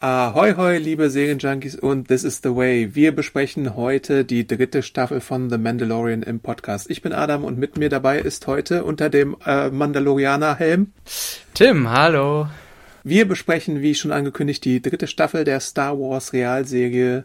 Ahoi, hoi, liebe Serienjunkies und This is the Way. Wir besprechen heute die dritte Staffel von The Mandalorian im Podcast. Ich bin Adam und mit mir dabei ist heute unter dem äh, Mandalorianer-Helm. Tim, hallo. Wir besprechen, wie schon angekündigt, die dritte Staffel der Star Wars Realserie.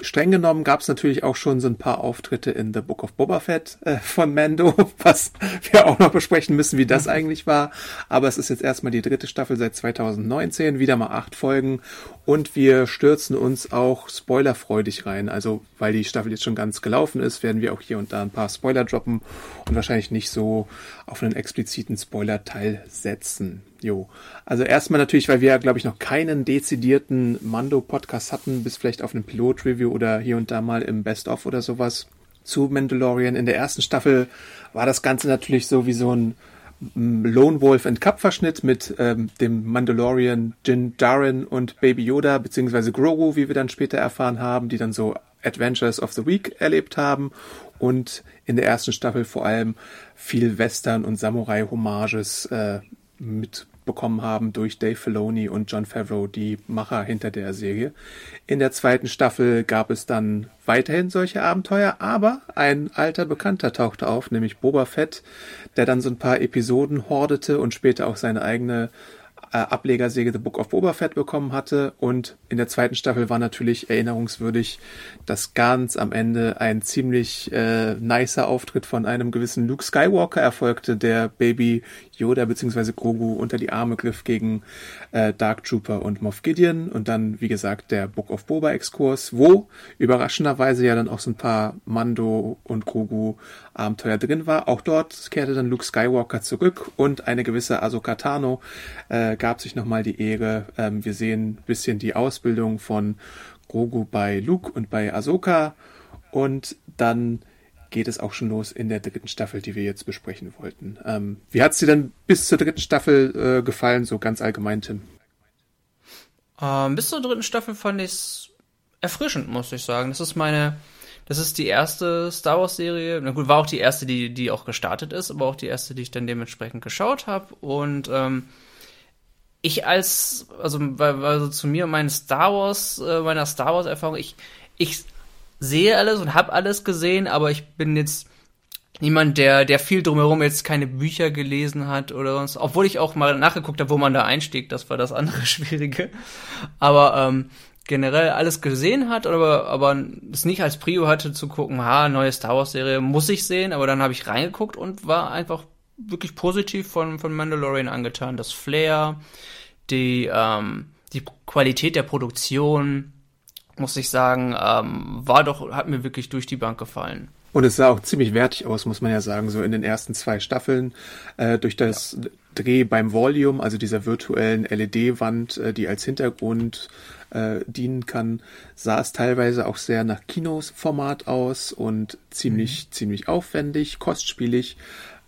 Streng genommen gab es natürlich auch schon so ein paar Auftritte in The Book of Boba Fett äh, von Mando, was wir auch noch besprechen müssen, wie das eigentlich war. Aber es ist jetzt erstmal die dritte Staffel seit 2019, wieder mal acht Folgen und wir stürzen uns auch spoilerfreudig rein. Also, weil die Staffel jetzt schon ganz gelaufen ist, werden wir auch hier und da ein paar Spoiler droppen und wahrscheinlich nicht so auf einen expliziten Spoiler-Teil setzen. Jo. Also erstmal natürlich, weil wir ja, glaube ich, noch keinen dezidierten Mando-Podcast hatten, bis vielleicht auf einem Pilot-Review oder hier und da mal im Best-of oder sowas zu Mandalorian. In der ersten Staffel war das Ganze natürlich so wie so ein mm, Lone Wolf and Cup Verschnitt mit ähm, dem Mandalorian Jin Djarin und Baby Yoda beziehungsweise Grogu, wie wir dann später erfahren haben, die dann so Adventures of the Week erlebt haben und in der ersten Staffel vor allem viel Western und Samurai Hommages äh, mitbekommen haben durch Dave Filoni und John Favreau, die Macher hinter der Serie. In der zweiten Staffel gab es dann weiterhin solche Abenteuer, aber ein alter Bekannter tauchte auf, nämlich Boba Fett, der dann so ein paar Episoden hordete und später auch seine eigene äh, Ablegersäge The Book of Boba Fett bekommen hatte. Und in der zweiten Staffel war natürlich erinnerungswürdig, dass ganz am Ende ein ziemlich äh, nicer Auftritt von einem gewissen Luke Skywalker erfolgte, der Baby Yoda bzw. Grogu unter die Arme griff gegen äh, Dark Trooper und Moff Gideon. Und dann, wie gesagt, der Book of Boba Exkurs, wo überraschenderweise ja dann auch so ein paar Mando und Grogu Abenteuer drin war. Auch dort kehrte dann Luke Skywalker zurück und eine gewisse Ahsoka Tano äh, gab sich nochmal die Ehre. Ähm, wir sehen bisschen die Ausbildung von Grogu bei Luke und bei Ahsoka und dann geht es auch schon los in der dritten Staffel, die wir jetzt besprechen wollten. Ähm, wie hat's dir denn bis zur dritten Staffel äh, gefallen, so ganz allgemein, Tim? Ähm, bis zur dritten Staffel fand ich's erfrischend, muss ich sagen. Das ist meine, das ist die erste Star Wars Serie. Na gut, war auch die erste, die, die auch gestartet ist, aber auch die erste, die ich dann dementsprechend geschaut habe. Und ähm, ich als, also, also zu mir und meinen Star Wars, äh, meiner Star Wars Erfahrung, ich, ich sehe alles und habe alles gesehen, aber ich bin jetzt niemand, der, der viel drumherum jetzt keine Bücher gelesen hat oder sonst. Obwohl ich auch mal nachgeguckt habe, wo man da einstieg, das war das andere Schwierige. Aber ähm, generell alles gesehen hat, aber, aber es nicht als Prio hatte zu gucken, ha, neue Star Wars Serie muss ich sehen, aber dann habe ich reingeguckt und war einfach wirklich positiv von, von Mandalorian angetan. Das Flair, die, ähm, die Qualität der Produktion, muss ich sagen, ähm, war doch, hat mir wirklich durch die Bank gefallen. Und es sah auch ziemlich wertig aus, muss man ja sagen, so in den ersten zwei Staffeln. Äh, durch das ja. Dreh beim Volume, also dieser virtuellen LED-Wand, äh, die als Hintergrund äh, dienen kann, sah es teilweise auch sehr nach Kinosformat aus und ziemlich, mhm. ziemlich aufwendig, kostspielig.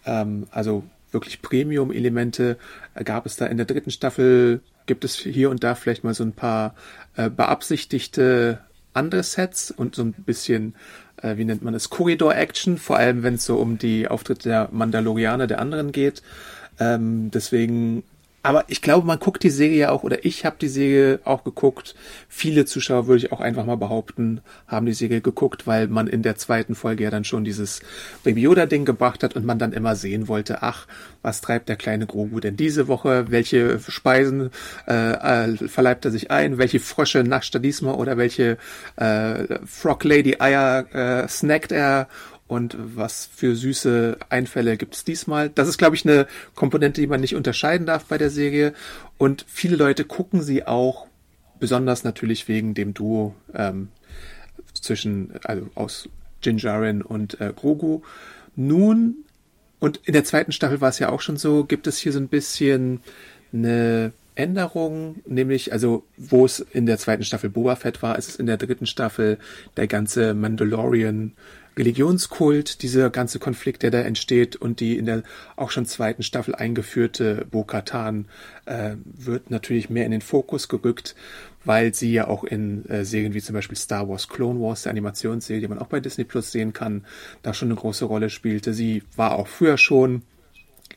Ähm, also wirklich Premium-Elemente gab es da in der dritten Staffel. Gibt es hier und da vielleicht mal so ein paar äh, beabsichtigte andere Sets und so ein bisschen, äh, wie nennt man es, Korridor-Action, vor allem wenn es so um die Auftritte der Mandalorianer der anderen geht. Ähm, deswegen aber ich glaube, man guckt die Serie ja auch, oder ich habe die Serie auch geguckt. Viele Zuschauer, würde ich auch einfach mal behaupten, haben die Serie geguckt, weil man in der zweiten Folge ja dann schon dieses Baby Yoda-Ding gebracht hat und man dann immer sehen wollte, ach, was treibt der kleine Grogu denn diese Woche? Welche Speisen äh, äh, verleibt er sich ein? Welche Frösche nascht er diesmal? Oder welche äh, Frog Lady Eier äh, snackt er? Und was für süße Einfälle gibt's diesmal. Das ist, glaube ich, eine Komponente, die man nicht unterscheiden darf bei der Serie. Und viele Leute gucken sie auch, besonders natürlich wegen dem Duo ähm, zwischen, also aus Jinjarin und äh, Grogu. Nun Und in der zweiten Staffel war es ja auch schon so, gibt es hier so ein bisschen eine Änderung, nämlich, also wo es in der zweiten Staffel Boba Fett war, ist es in der dritten Staffel der ganze Mandalorian Religionskult, dieser ganze Konflikt, der da entsteht und die in der auch schon zweiten Staffel eingeführte Bo-Katan äh, wird natürlich mehr in den Fokus gerückt, weil sie ja auch in äh, Serien wie zum Beispiel Star Wars Clone Wars, der Animationsserie, die man auch bei Disney Plus sehen kann, da schon eine große Rolle spielte. Sie war auch früher schon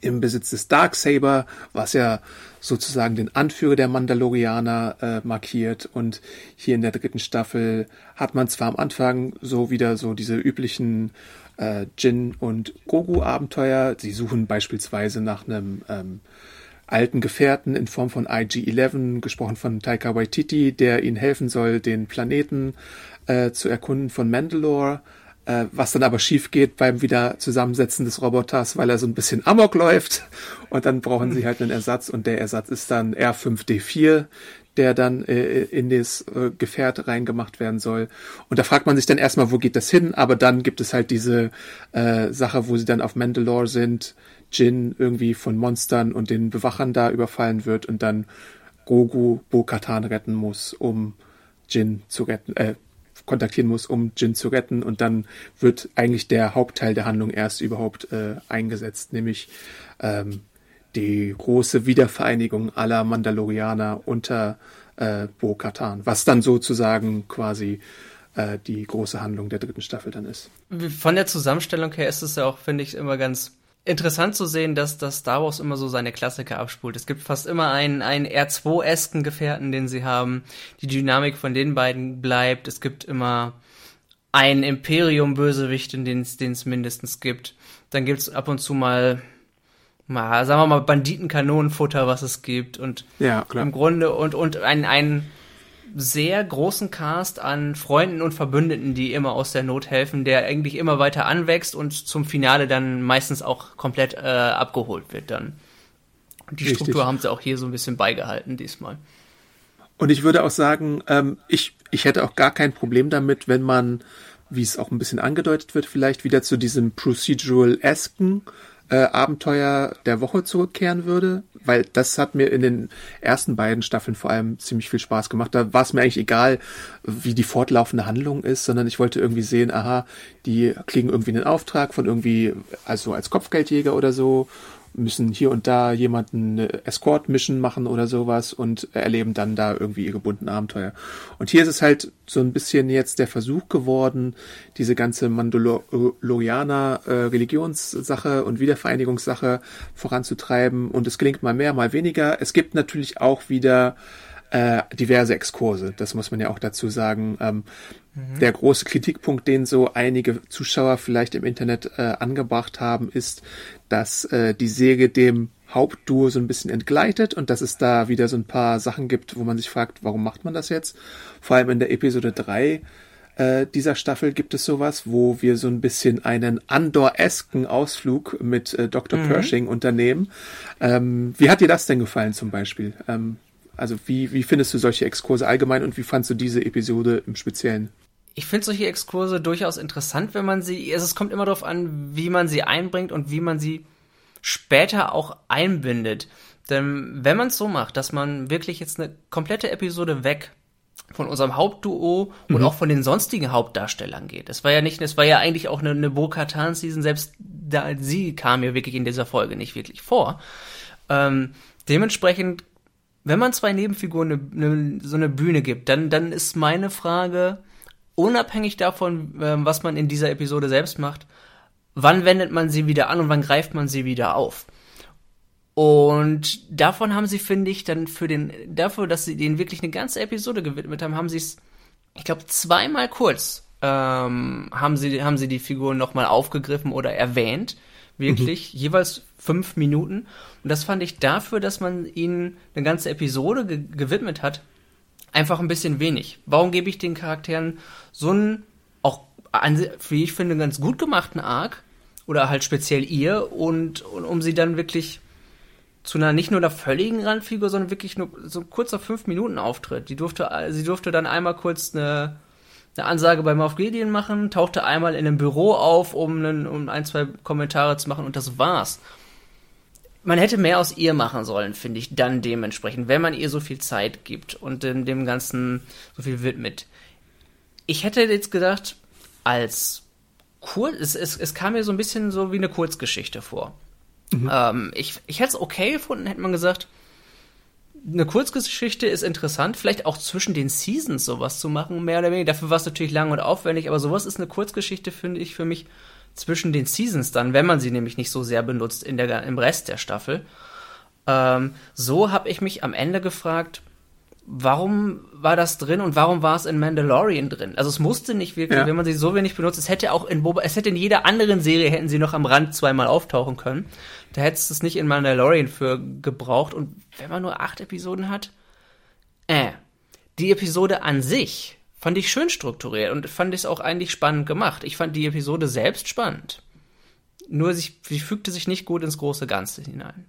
im Besitz des Darksaber, was ja sozusagen den Anführer der Mandalorianer äh, markiert. Und hier in der dritten Staffel hat man zwar am Anfang so wieder so diese üblichen äh, Jin und Gogu-Abenteuer. Sie suchen beispielsweise nach einem ähm, alten Gefährten in Form von IG-11, gesprochen von Taika Waititi, der ihnen helfen soll, den Planeten äh, zu erkunden von Mandalore äh, was dann aber schief geht beim wieder Zusammensetzen des Roboters, weil er so ein bisschen amok läuft und dann brauchen sie halt einen Ersatz und der Ersatz ist dann R5D4, der dann äh, in das äh, Gefährt reingemacht werden soll. Und da fragt man sich dann erstmal, wo geht das hin? Aber dann gibt es halt diese äh, Sache, wo sie dann auf Mandalore sind, Jin irgendwie von Monstern und den Bewachern da überfallen wird und dann Grogu Bo-Katan retten muss, um Jin zu retten, äh, kontaktieren muss, um Jin zu retten. Und dann wird eigentlich der Hauptteil der Handlung erst überhaupt äh, eingesetzt, nämlich ähm, die große Wiedervereinigung aller Mandalorianer unter äh, Bo-Katan, was dann sozusagen quasi äh, die große Handlung der dritten Staffel dann ist. Von der Zusammenstellung her ist es ja auch, finde ich, immer ganz interessant zu sehen, dass, dass Star Wars immer so seine Klassiker abspult. Es gibt fast immer einen, einen R2-esken Gefährten, den sie haben. Die Dynamik von den beiden bleibt. Es gibt immer einen Imperium-Bösewicht, den es mindestens gibt. Dann gibt es ab und zu mal, mal, sagen wir mal, Banditenkanonenfutter, was es gibt. Und ja, klar. im Grunde und, und ein, ein sehr großen Cast an Freunden und Verbündeten, die immer aus der Not helfen, der eigentlich immer weiter anwächst und zum Finale dann meistens auch komplett äh, abgeholt wird dann. Die Richtig. Struktur haben sie auch hier so ein bisschen beigehalten diesmal. Und ich würde auch sagen, ähm, ich, ich hätte auch gar kein Problem damit, wenn man, wie es auch ein bisschen angedeutet wird, vielleicht wieder zu diesem Procedural-esken äh, Abenteuer der Woche zurückkehren würde, weil das hat mir in den ersten beiden Staffeln vor allem ziemlich viel Spaß gemacht. Da war es mir eigentlich egal, wie die fortlaufende Handlung ist, sondern ich wollte irgendwie sehen, aha, die kriegen irgendwie einen Auftrag von irgendwie, also als Kopfgeldjäger oder so müssen hier und da jemanden eine Escort-Mission machen oder sowas und erleben dann da irgendwie ihre bunten Abenteuer. Und hier ist es halt so ein bisschen jetzt der Versuch geworden, diese ganze Mandalorianer äh, Religionssache und Wiedervereinigungssache voranzutreiben und es gelingt mal mehr, mal weniger. Es gibt natürlich auch wieder äh, diverse Exkurse, das muss man ja auch dazu sagen. Ähm, mhm. Der große Kritikpunkt, den so einige Zuschauer vielleicht im Internet äh, angebracht haben, ist, dass äh, die Serie dem Hauptduo so ein bisschen entgleitet und dass es da wieder so ein paar Sachen gibt, wo man sich fragt, warum macht man das jetzt? Vor allem in der Episode 3 äh, dieser Staffel gibt es sowas, wo wir so ein bisschen einen Andor-esken Ausflug mit äh, Dr. Mhm. Pershing unternehmen. Ähm, wie hat dir das denn gefallen zum Beispiel? Ähm, also wie, wie findest du solche Exkurse allgemein und wie fandst du diese Episode im Speziellen? Ich finde solche Exkurse durchaus interessant, wenn man sie, also es kommt immer darauf an, wie man sie einbringt und wie man sie später auch einbindet. Denn wenn man es so macht, dass man wirklich jetzt eine komplette Episode weg von unserem Hauptduo mhm. und auch von den sonstigen Hauptdarstellern geht. Es war ja nicht, es war ja eigentlich auch eine, eine Bo-Katan-Season, selbst da, sie kam ja wirklich in dieser Folge nicht wirklich vor. Ähm, dementsprechend wenn man zwei Nebenfiguren eine, eine, so eine Bühne gibt, dann, dann ist meine Frage, unabhängig davon, äh, was man in dieser Episode selbst macht, wann wendet man sie wieder an und wann greift man sie wieder auf? Und davon haben sie, finde ich, dann für den, dafür, dass sie denen wirklich eine ganze Episode gewidmet haben, haben sie es, ich glaube, zweimal kurz ähm, haben sie, haben sie die Figuren nochmal aufgegriffen oder erwähnt. Wirklich, mhm. jeweils fünf Minuten. Und das fand ich dafür, dass man ihnen eine ganze Episode ge gewidmet hat, einfach ein bisschen wenig. Warum gebe ich den Charakteren so einen, auch, wie ich finde, ganz gut gemachten Arc, oder halt speziell ihr, und, und um sie dann wirklich zu einer nicht nur einer völligen Randfigur, sondern wirklich nur so ein kurzer fünf Minuten Auftritt. Die durfte, sie durfte dann einmal kurz eine, eine Ansage bei Moff Gideon machen, tauchte einmal in einem Büro auf, um, einen, um ein, zwei Kommentare zu machen und das war's. Man hätte mehr aus ihr machen sollen, finde ich, dann dementsprechend, wenn man ihr so viel Zeit gibt und dem, dem Ganzen so viel widmet. Ich hätte jetzt gedacht, als kurz, es, es, es kam mir so ein bisschen so wie eine Kurzgeschichte vor. Mhm. Ähm, ich ich hätte es okay gefunden, hätte man gesagt, eine Kurzgeschichte ist interessant, vielleicht auch zwischen den Seasons sowas zu machen, mehr oder weniger. Dafür war es natürlich lang und aufwendig, aber sowas ist eine Kurzgeschichte, finde ich, für mich zwischen den Seasons dann, wenn man sie nämlich nicht so sehr benutzt in der, im Rest der Staffel. Ähm, so habe ich mich am Ende gefragt, warum war das drin und warum war es in Mandalorian drin? Also es musste nicht wirklich, ja. wenn man sie so wenig benutzt, es hätte auch in Boba, es hätte in jeder anderen Serie hätten sie noch am Rand zweimal auftauchen können. Da hättest du es nicht in Mandalorian für gebraucht und wenn man nur acht Episoden hat, äh, die Episode an sich fand ich schön strukturiert und fand ich es auch eigentlich spannend gemacht. Ich fand die Episode selbst spannend. Nur sie, sie fügte sich nicht gut ins große Ganze hinein.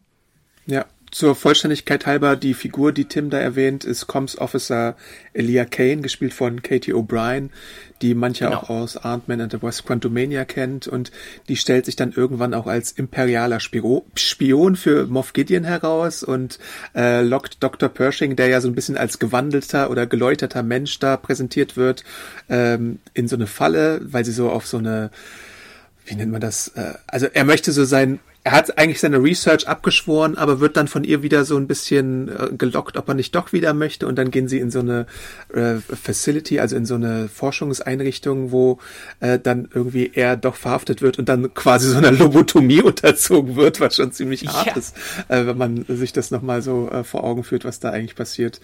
Ja, zur Vollständigkeit halber, die Figur, die Tim da erwähnt, ist Coms Officer Elia Kane, gespielt von Katie O'Brien, die manche genau. auch aus Ant-Man and the West Quantumania kennt und die stellt sich dann irgendwann auch als imperialer Spiro Spion für Moff Gideon heraus und äh, lockt Dr. Pershing, der ja so ein bisschen als gewandelter oder geläuterter Mensch da präsentiert wird, ähm, in so eine Falle, weil sie so auf so eine wie nennt man das? Äh, also er möchte so sein er hat eigentlich seine Research abgeschworen, aber wird dann von ihr wieder so ein bisschen äh, gelockt, ob er nicht doch wieder möchte. Und dann gehen sie in so eine äh, Facility, also in so eine Forschungseinrichtung, wo äh, dann irgendwie er doch verhaftet wird und dann quasi so einer Lobotomie unterzogen wird, was schon ziemlich hart ja. ist, äh, wenn man sich das nochmal so äh, vor Augen führt, was da eigentlich passiert.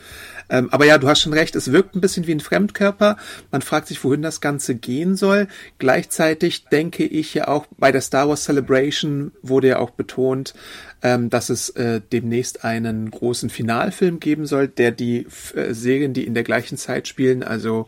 Ähm, aber ja, du hast schon recht, es wirkt ein bisschen wie ein Fremdkörper. Man fragt sich, wohin das Ganze gehen soll. Gleichzeitig denke ich ja auch bei der Star Wars Celebration wurde wurde ja auch betont, ähm, dass es äh, demnächst einen großen Finalfilm geben soll, der die äh, Serien, die in der gleichen Zeit spielen, also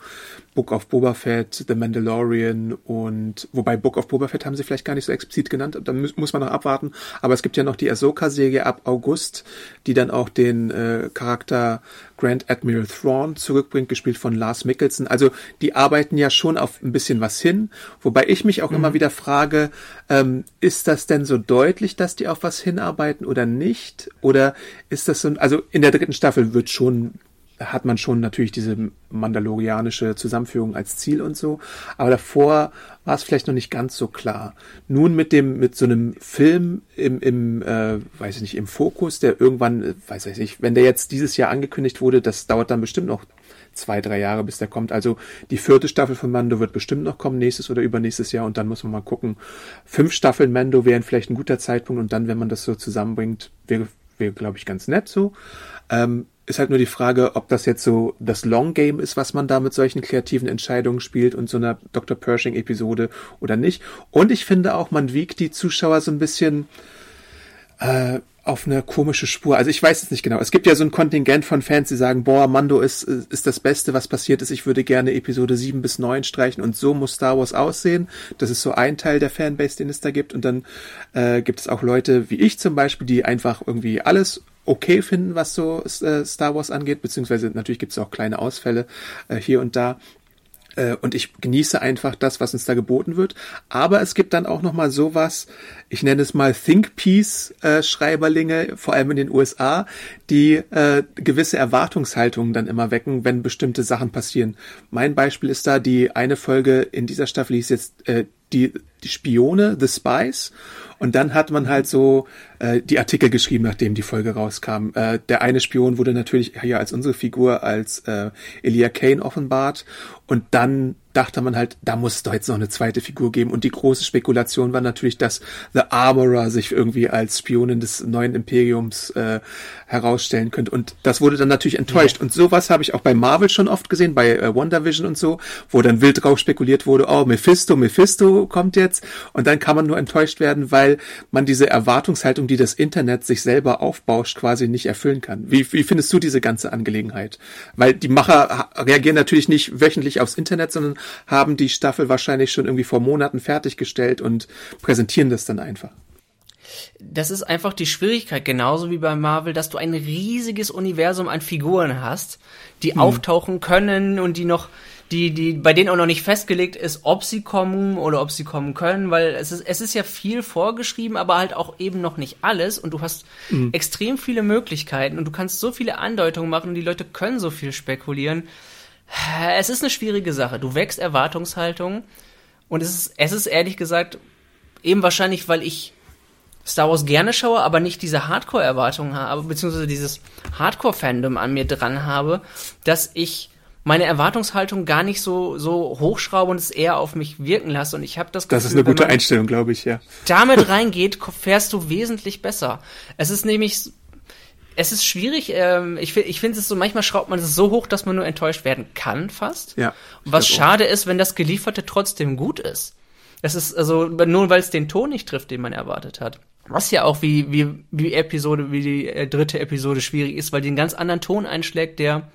Book of Boba Fett, The Mandalorian und wobei Book of Boba Fett haben sie vielleicht gar nicht so explizit genannt, da muss, muss man noch abwarten. Aber es gibt ja noch die Ahsoka-Serie ab August, die dann auch den äh, Charakter Grand Admiral Thrawn zurückbringt, gespielt von Lars Mickelson. Also die arbeiten ja schon auf ein bisschen was hin, wobei ich mich auch mhm. immer wieder frage, ähm, ist das denn so deutlich, dass die auf was hinarbeiten oder nicht? Oder ist das so, also in der dritten Staffel wird schon hat man schon natürlich diese mandalorianische Zusammenführung als Ziel und so. Aber davor war es vielleicht noch nicht ganz so klar. Nun mit dem, mit so einem Film im, im äh, weiß ich nicht, im Fokus, der irgendwann, äh, weiß ich nicht, wenn der jetzt dieses Jahr angekündigt wurde, das dauert dann bestimmt noch zwei, drei Jahre, bis der kommt. Also die vierte Staffel von Mando wird bestimmt noch kommen, nächstes oder übernächstes Jahr und dann muss man mal gucken. Fünf Staffeln Mando wären vielleicht ein guter Zeitpunkt und dann, wenn man das so zusammenbringt, wäre, wäre glaube ich, ganz nett so. Ähm, ist halt nur die Frage, ob das jetzt so das Long Game ist, was man da mit solchen kreativen Entscheidungen spielt und so einer Dr. Pershing Episode oder nicht. Und ich finde auch, man wiegt die Zuschauer so ein bisschen äh, auf eine komische Spur. Also ich weiß es nicht genau. Es gibt ja so ein Kontingent von Fans, die sagen, boah, Mando ist, ist das Beste, was passiert ist. Ich würde gerne Episode 7 bis 9 streichen und so muss Star Wars aussehen. Das ist so ein Teil der Fanbase, den es da gibt. Und dann äh, gibt es auch Leute wie ich zum Beispiel, die einfach irgendwie alles okay finden, was so äh, Star Wars angeht, beziehungsweise natürlich gibt es auch kleine Ausfälle äh, hier und da und ich genieße einfach das, was uns da geboten wird. Aber es gibt dann auch noch mal sowas, ich nenne es mal Think Piece äh, Schreiberlinge, vor allem in den USA, die äh, gewisse Erwartungshaltungen dann immer wecken, wenn bestimmte Sachen passieren. Mein Beispiel ist da die eine Folge in dieser Staffel hieß jetzt äh, die, die Spione, The Spies. Und dann hat man halt so äh, die Artikel geschrieben, nachdem die Folge rauskam. Äh, der eine Spion wurde natürlich hier als unsere Figur als äh, Elia Kane offenbart und dann dachte man halt, da muss es doch jetzt noch eine zweite Figur geben. Und die große Spekulation war natürlich, dass The Armorer sich irgendwie als Spionin des neuen Imperiums äh, herausstellen könnte. Und das wurde dann natürlich enttäuscht. Ja. Und sowas habe ich auch bei Marvel schon oft gesehen, bei äh, WandaVision und so, wo dann wild drauf spekuliert wurde, oh, Mephisto, Mephisto kommt jetzt. Und dann kann man nur enttäuscht werden, weil man diese Erwartungshaltung, die das Internet sich selber aufbauscht, quasi nicht erfüllen kann. Wie, wie findest du diese ganze Angelegenheit? Weil die Macher reagieren natürlich nicht wöchentlich aufs Internet, sondern haben die Staffel wahrscheinlich schon irgendwie vor Monaten fertiggestellt und präsentieren das dann einfach. Das ist einfach die Schwierigkeit, genauso wie bei Marvel, dass du ein riesiges Universum an Figuren hast, die hm. auftauchen können und die noch die, die, bei denen auch noch nicht festgelegt ist, ob sie kommen oder ob sie kommen können, weil es ist, es ist ja viel vorgeschrieben, aber halt auch eben noch nicht alles und du hast mhm. extrem viele Möglichkeiten und du kannst so viele Andeutungen machen und die Leute können so viel spekulieren. Es ist eine schwierige Sache. Du wächst Erwartungshaltung und es ist, es ist ehrlich gesagt eben wahrscheinlich, weil ich Star Wars gerne schaue, aber nicht diese Hardcore-Erwartungen habe, beziehungsweise dieses Hardcore-Fandom an mir dran habe, dass ich meine Erwartungshaltung gar nicht so, so hochschraube und es eher auf mich wirken lasse. Und ich habe das Gefühl, Das ist eine gute Einstellung, glaube ich, ja. Damit reingeht, fährst du wesentlich besser. Es ist nämlich, es ist schwierig, ähm, ich, ich finde es so, manchmal schraubt man es so hoch, dass man nur enttäuscht werden kann, fast. Ja. Was schade auch. ist, wenn das Gelieferte trotzdem gut ist. Es ist also nur, weil es den Ton nicht trifft, den man erwartet hat. Was ja auch wie, wie, wie Episode, wie die äh, dritte Episode schwierig ist, weil die einen ganz anderen Ton einschlägt, der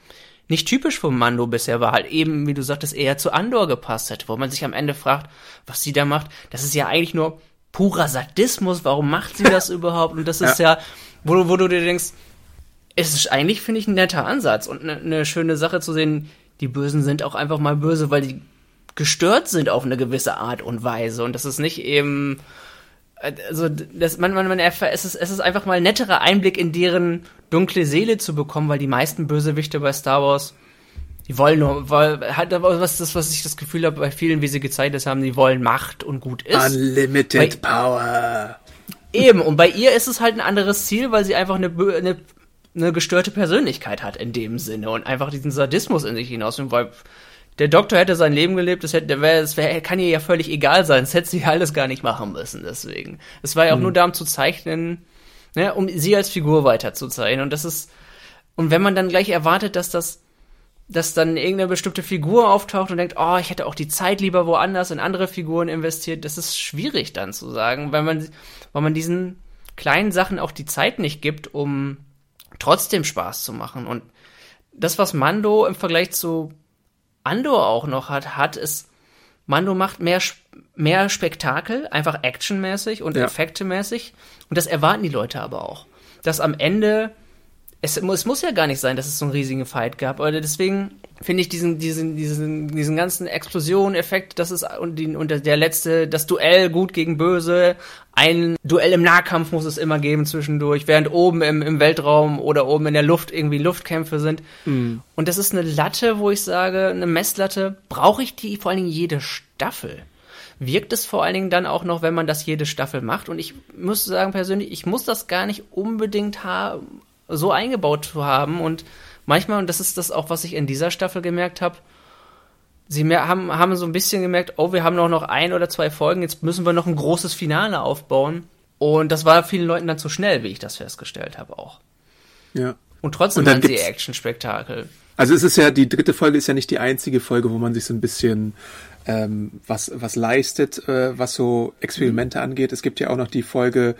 nicht typisch vom Mando bisher war, halt eben, wie du sagtest, eher zu Andor gepasst hätte, wo man sich am Ende fragt, was sie da macht. Das ist ja eigentlich nur purer Sadismus, warum macht sie das überhaupt? Und das ist ja, ja wo, wo du dir denkst, es ist eigentlich, finde ich, ein netter Ansatz und eine ne schöne Sache zu sehen, die Bösen sind auch einfach mal böse, weil die gestört sind auf eine gewisse Art und Weise. Und das ist nicht eben, also das, man, man, man, es ist, es ist einfach mal ein netterer Einblick in deren dunkle Seele zu bekommen, weil die meisten Bösewichte bei Star Wars, die wollen nur, weil, hat was das, was ich das Gefühl habe, bei vielen, wie sie gezeichnet haben, die wollen Macht und gut ist. Unlimited bei, Power. Eben, und bei ihr ist es halt ein anderes Ziel, weil sie einfach eine, eine, eine gestörte Persönlichkeit hat in dem Sinne und einfach diesen Sadismus in sich hinaus, weil der Doktor hätte sein Leben gelebt, das hätte, wär, das wär, kann ihr ja völlig egal sein, das hätte sie alles gar nicht machen müssen, deswegen. Es war ja auch hm. nur darum zu zeichnen, ne, um sie als Figur weiterzuzeichnen. Und das ist, und wenn man dann gleich erwartet, dass das, dass dann irgendeine bestimmte Figur auftaucht und denkt, oh, ich hätte auch die Zeit lieber woanders in andere Figuren investiert, das ist schwierig dann zu sagen, weil man, weil man diesen kleinen Sachen auch die Zeit nicht gibt, um trotzdem Spaß zu machen. Und das, was Mando im Vergleich zu Andor auch noch hat, hat es, Mando macht mehr, mehr Spektakel, einfach actionmäßig und ja. effektemäßig. Und das erwarten die Leute aber auch. Dass am Ende, es, es muss ja gar nicht sein, dass es so einen riesigen Fight gab, aber deswegen finde ich diesen, diesen, diesen, diesen ganzen Explosion-Effekt, das ist und, die, und der letzte, das Duell gut gegen böse, ein Duell im Nahkampf muss es immer geben zwischendurch, während oben im, im Weltraum oder oben in der Luft irgendwie Luftkämpfe sind. Mhm. Und das ist eine Latte, wo ich sage, eine Messlatte, brauche ich die vor allen Dingen jede Staffel? Wirkt es vor allen Dingen dann auch noch, wenn man das jede Staffel macht? Und ich muss sagen persönlich, ich muss das gar nicht unbedingt haben, so eingebaut zu haben und manchmal, und das ist das auch, was ich in dieser Staffel gemerkt habe, sie mehr, haben, haben so ein bisschen gemerkt, oh, wir haben noch, noch ein oder zwei Folgen, jetzt müssen wir noch ein großes Finale aufbauen. Und das war vielen Leuten dann zu schnell, wie ich das festgestellt habe auch. Ja. Und trotzdem waren sie Action-Spektakel. Also es ist ja, die dritte Folge ist ja nicht die einzige Folge, wo man sich so ein bisschen ähm, was, was leistet, äh, was so Experimente angeht. Es gibt ja auch noch die Folge,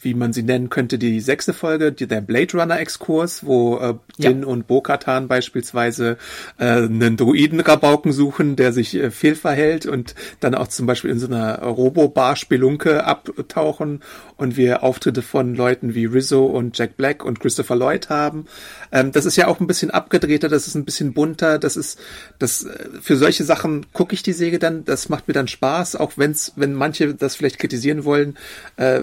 wie man sie nennen könnte, die sechste Folge, die, der Blade Runner Exkurs, wo äh, Din ja. und Bo-Katan beispielsweise äh, einen Druiden-Rabauken suchen, der sich äh, fehlverhält und dann auch zum Beispiel in so einer Robo-Bar-Spelunke abtauchen und wir Auftritte von Leuten wie Rizzo und Jack Black und Christopher Lloyd haben. Ähm, das ist ja auch ein bisschen abgedrehter, das ist ein bisschen bunter, das ist, das, äh, für solche Sachen gucke ich die Serie dann, das macht mir dann Spaß, auch wenn's, wenn manche das vielleicht kritisieren wollen, äh,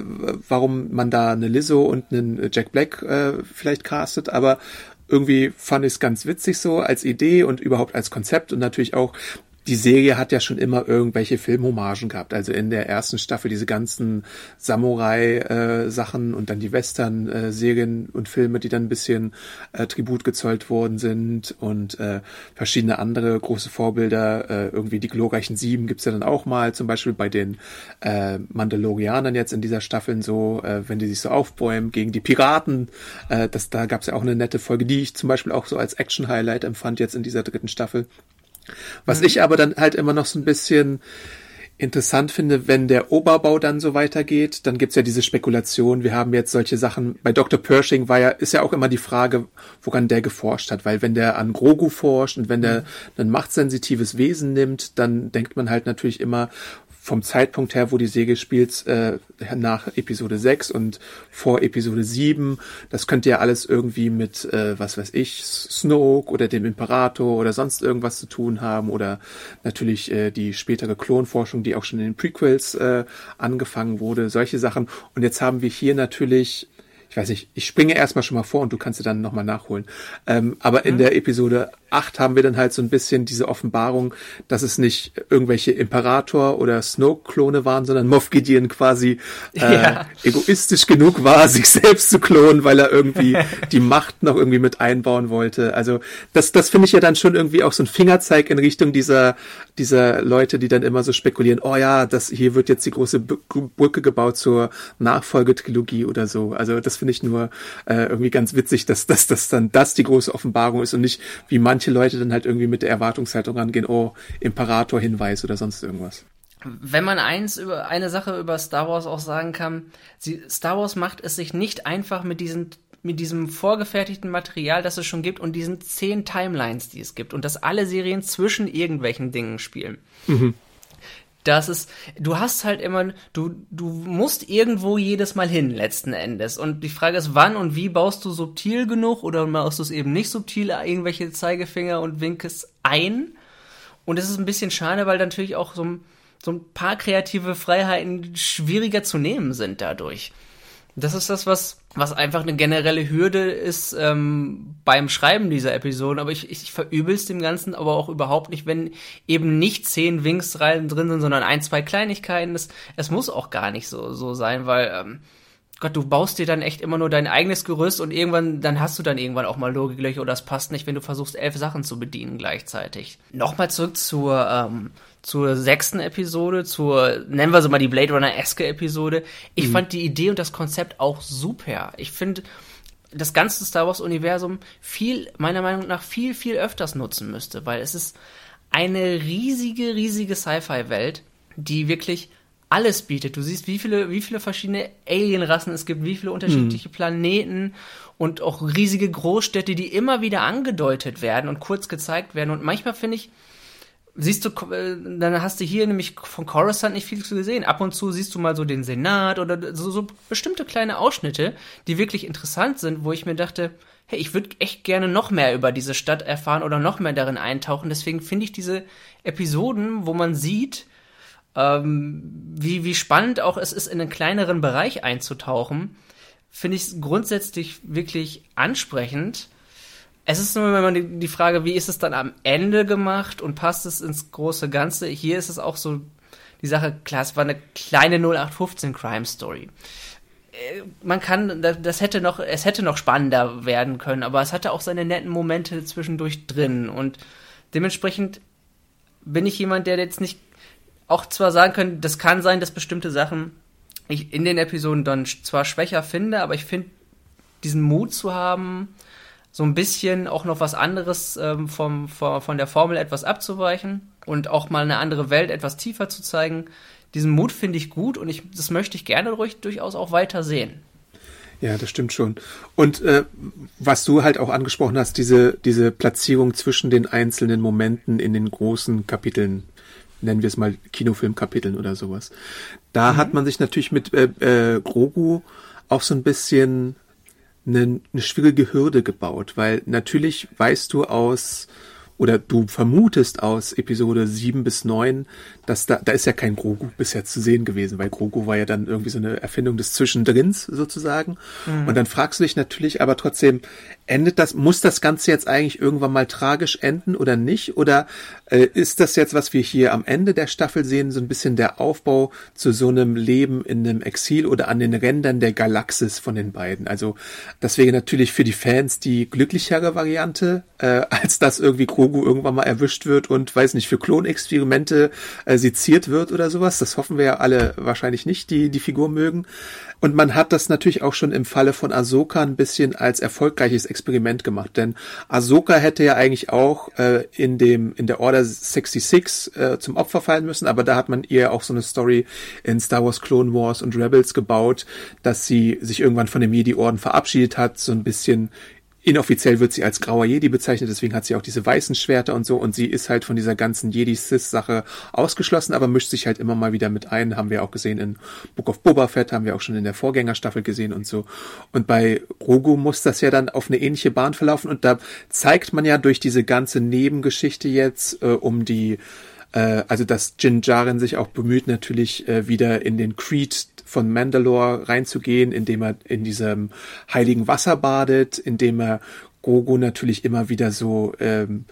warum man da eine Lizzo und einen Jack Black äh, vielleicht castet, aber irgendwie fand ich es ganz witzig so als Idee und überhaupt als Konzept und natürlich auch die Serie hat ja schon immer irgendwelche Filmhommagen gehabt. Also in der ersten Staffel diese ganzen Samurai-Sachen äh, und dann die Western-Serien und Filme, die dann ein bisschen äh, Tribut gezollt worden sind und äh, verschiedene andere große Vorbilder. Äh, irgendwie die glorreichen Sieben gibt's ja dann auch mal, zum Beispiel bei den äh, Mandalorianern jetzt in dieser Staffel so, äh, wenn die sich so aufbäumen gegen die Piraten. Äh, das, da gab's ja auch eine nette Folge, die ich zum Beispiel auch so als Action-Highlight empfand jetzt in dieser dritten Staffel. Was mhm. ich aber dann halt immer noch so ein bisschen interessant finde, wenn der Oberbau dann so weitergeht, dann gibt's ja diese Spekulation, wir haben jetzt solche Sachen, bei Dr. Pershing war ja, ist ja auch immer die Frage, woran der geforscht hat, weil wenn der an Grogu forscht und wenn der mhm. ein machtsensitives Wesen nimmt, dann denkt man halt natürlich immer, vom Zeitpunkt her, wo die Serie spielt, äh, nach Episode 6 und vor Episode 7. Das könnte ja alles irgendwie mit, äh, was weiß ich, Snoke oder dem Imperator oder sonst irgendwas zu tun haben oder natürlich äh, die spätere Klonforschung, die auch schon in den Prequels äh, angefangen wurde, solche Sachen. Und jetzt haben wir hier natürlich ich weiß nicht, ich springe erstmal schon mal vor und du kannst dir dann nochmal nachholen. Ähm, aber in mhm. der Episode 8 haben wir dann halt so ein bisschen diese Offenbarung, dass es nicht irgendwelche Imperator oder Snoke-Klone waren, sondern Moff Gideon quasi äh, ja. egoistisch genug war, sich selbst zu klonen, weil er irgendwie die Macht noch irgendwie mit einbauen wollte. Also das, das finde ich ja dann schon irgendwie auch so ein Fingerzeig in Richtung dieser, dieser Leute, die dann immer so spekulieren, oh ja, das hier wird jetzt die große Brücke gebaut zur Nachfolgetrilogie oder so. Also das finde ich nur äh, irgendwie ganz witzig, dass, dass, dass dann das die große Offenbarung ist und nicht wie manche Leute dann halt irgendwie mit der Erwartungshaltung rangehen, oh, Imperator-Hinweis oder sonst irgendwas. Wenn man eins über eine Sache über Star Wars auch sagen kann, sie, Star Wars macht es sich nicht einfach mit diesen mit diesem vorgefertigten Material, das es schon gibt und diesen zehn Timelines, die es gibt und dass alle Serien zwischen irgendwelchen Dingen spielen. Mhm das ist, du hast halt immer, du, du musst irgendwo jedes Mal hin, letzten Endes. Und die Frage ist, wann und wie baust du subtil genug oder baust du es eben nicht subtil, irgendwelche Zeigefinger und Winkes ein? Und es ist ein bisschen schade, weil natürlich auch so, so ein paar kreative Freiheiten schwieriger zu nehmen sind dadurch. Das ist das, was, was einfach eine generelle Hürde ist ähm, beim Schreiben dieser Episoden. Aber ich, ich verübel's dem Ganzen aber auch überhaupt nicht, wenn eben nicht zehn Winksreihen drin sind, sondern ein, zwei Kleinigkeiten. Es, es muss auch gar nicht so, so sein, weil ähm, Gott, du baust dir dann echt immer nur dein eigenes Gerüst und irgendwann, dann hast du dann irgendwann auch mal Logiklöcher oder es passt nicht, wenn du versuchst, elf Sachen zu bedienen gleichzeitig. Nochmal zurück zur, ähm, zur sechsten Episode, zur, nennen wir sie mal die Blade Runner-eske Episode. Ich mhm. fand die Idee und das Konzept auch super. Ich finde das ganze Star Wars-Universum viel, meiner Meinung nach, viel, viel öfters nutzen müsste, weil es ist eine riesige, riesige Sci-Fi-Welt, die wirklich alles bietet. Du siehst, wie viele, wie viele verschiedene Alienrassen es gibt, wie viele unterschiedliche mhm. Planeten und auch riesige Großstädte, die immer wieder angedeutet werden und kurz gezeigt werden. Und manchmal finde ich, siehst du, dann hast du hier nämlich von Coruscant nicht viel zu gesehen. Ab und zu siehst du mal so den Senat oder so, so bestimmte kleine Ausschnitte, die wirklich interessant sind, wo ich mir dachte, hey, ich würde echt gerne noch mehr über diese Stadt erfahren oder noch mehr darin eintauchen. Deswegen finde ich diese Episoden, wo man sieht, ähm, wie, wie spannend auch es ist, in einen kleineren Bereich einzutauchen, finde ich grundsätzlich wirklich ansprechend. Es ist nur immer die, die Frage, wie ist es dann am Ende gemacht und passt es ins große Ganze? Hier ist es auch so die Sache, klar, es war eine kleine 0815 Crime Story. Äh, man kann, das hätte noch, es hätte noch spannender werden können, aber es hatte auch seine netten Momente zwischendurch drin und dementsprechend bin ich jemand, der jetzt nicht auch zwar sagen können, das kann sein, dass bestimmte Sachen ich in den Episoden dann zwar schwächer finde, aber ich finde diesen Mut zu haben, so ein bisschen auch noch was anderes ähm, vom, vom, von der Formel etwas abzuweichen und auch mal eine andere Welt etwas tiefer zu zeigen. Diesen Mut finde ich gut und ich, das möchte ich gerne ruhig, durchaus auch weiter sehen. Ja, das stimmt schon. Und äh, was du halt auch angesprochen hast, diese, diese Platzierung zwischen den einzelnen Momenten in den großen Kapiteln nennen wir es mal Kinofilmkapiteln oder sowas. Da mhm. hat man sich natürlich mit äh, äh, Grogu auch so ein bisschen eine, eine schwierige Hürde gebaut, weil natürlich weißt du aus oder du vermutest aus Episode 7 bis 9, dass da, da ist ja kein Grogu bisher zu sehen gewesen, weil Grogu war ja dann irgendwie so eine Erfindung des Zwischendrins sozusagen. Mhm. Und dann fragst du dich natürlich aber trotzdem, endet das, muss das Ganze jetzt eigentlich irgendwann mal tragisch enden oder nicht? Oder äh, ist das jetzt, was wir hier am Ende der Staffel sehen, so ein bisschen der Aufbau zu so einem Leben in einem Exil oder an den Rändern der Galaxis von den beiden? Also das wäre natürlich für die Fans die glücklichere Variante, äh, als dass irgendwie Grogu irgendwann mal erwischt wird und weiß nicht, für Klonexperimente äh, seziert wird oder sowas. Das hoffen wir ja alle wahrscheinlich nicht, die die Figur mögen. Und man hat das natürlich auch schon im Falle von Ahsoka ein bisschen als erfolgreiches Experiment gemacht, denn Ahsoka hätte ja eigentlich auch äh, in dem in der Order 66 äh, zum Opfer fallen müssen, aber da hat man ihr auch so eine Story in Star Wars Clone Wars und Rebels gebaut, dass sie sich irgendwann von dem Jedi Orden verabschiedet hat, so ein bisschen inoffiziell wird sie als grauer Jedi bezeichnet, deswegen hat sie auch diese weißen Schwerter und so und sie ist halt von dieser ganzen Jedi-Sith-Sache ausgeschlossen, aber mischt sich halt immer mal wieder mit ein, haben wir auch gesehen in Book of Boba Fett, haben wir auch schon in der Vorgängerstaffel gesehen und so. Und bei Grogu muss das ja dann auf eine ähnliche Bahn verlaufen und da zeigt man ja durch diese ganze Nebengeschichte jetzt äh, um die also dass Jin Jaren sich auch bemüht, natürlich äh, wieder in den Creed von Mandalore reinzugehen, indem er in diesem heiligen Wasser badet, indem er Gogo natürlich immer wieder so ähm,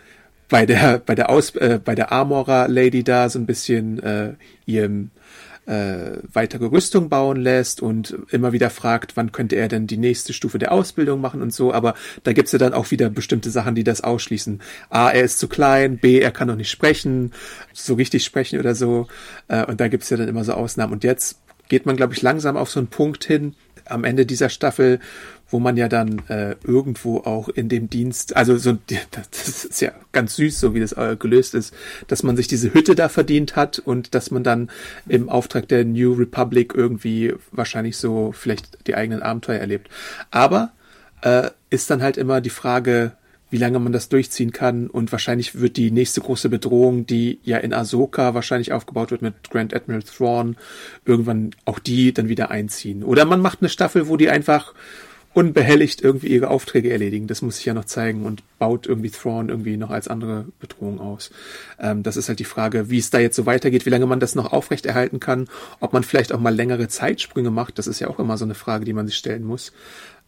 bei der bei der Aus äh, bei der Armorer Lady da so ein bisschen äh, ihrem äh, weitere Rüstung bauen lässt und immer wieder fragt, wann könnte er denn die nächste Stufe der Ausbildung machen und so. Aber da gibt's ja dann auch wieder bestimmte Sachen, die das ausschließen. A, er ist zu klein, B, er kann noch nicht sprechen, so richtig sprechen oder so. Äh, und da gibt's ja dann immer so Ausnahmen. Und jetzt geht man, glaube ich, langsam auf so einen Punkt hin, am Ende dieser Staffel, wo man ja dann äh, irgendwo auch in dem Dienst, also so, das ist ja ganz süß, so wie das äh, gelöst ist, dass man sich diese Hütte da verdient hat und dass man dann im Auftrag der New Republic irgendwie wahrscheinlich so vielleicht die eigenen Abenteuer erlebt. Aber äh, ist dann halt immer die Frage, wie lange man das durchziehen kann. Und wahrscheinlich wird die nächste große Bedrohung, die ja in Ahsoka wahrscheinlich aufgebaut wird mit Grand Admiral Thrawn, irgendwann auch die dann wieder einziehen. Oder man macht eine Staffel, wo die einfach unbehelligt irgendwie ihre Aufträge erledigen. Das muss sich ja noch zeigen und baut irgendwie Thrawn irgendwie noch als andere Bedrohung aus. Ähm, das ist halt die Frage, wie es da jetzt so weitergeht, wie lange man das noch aufrechterhalten kann, ob man vielleicht auch mal längere Zeitsprünge macht. Das ist ja auch immer so eine Frage, die man sich stellen muss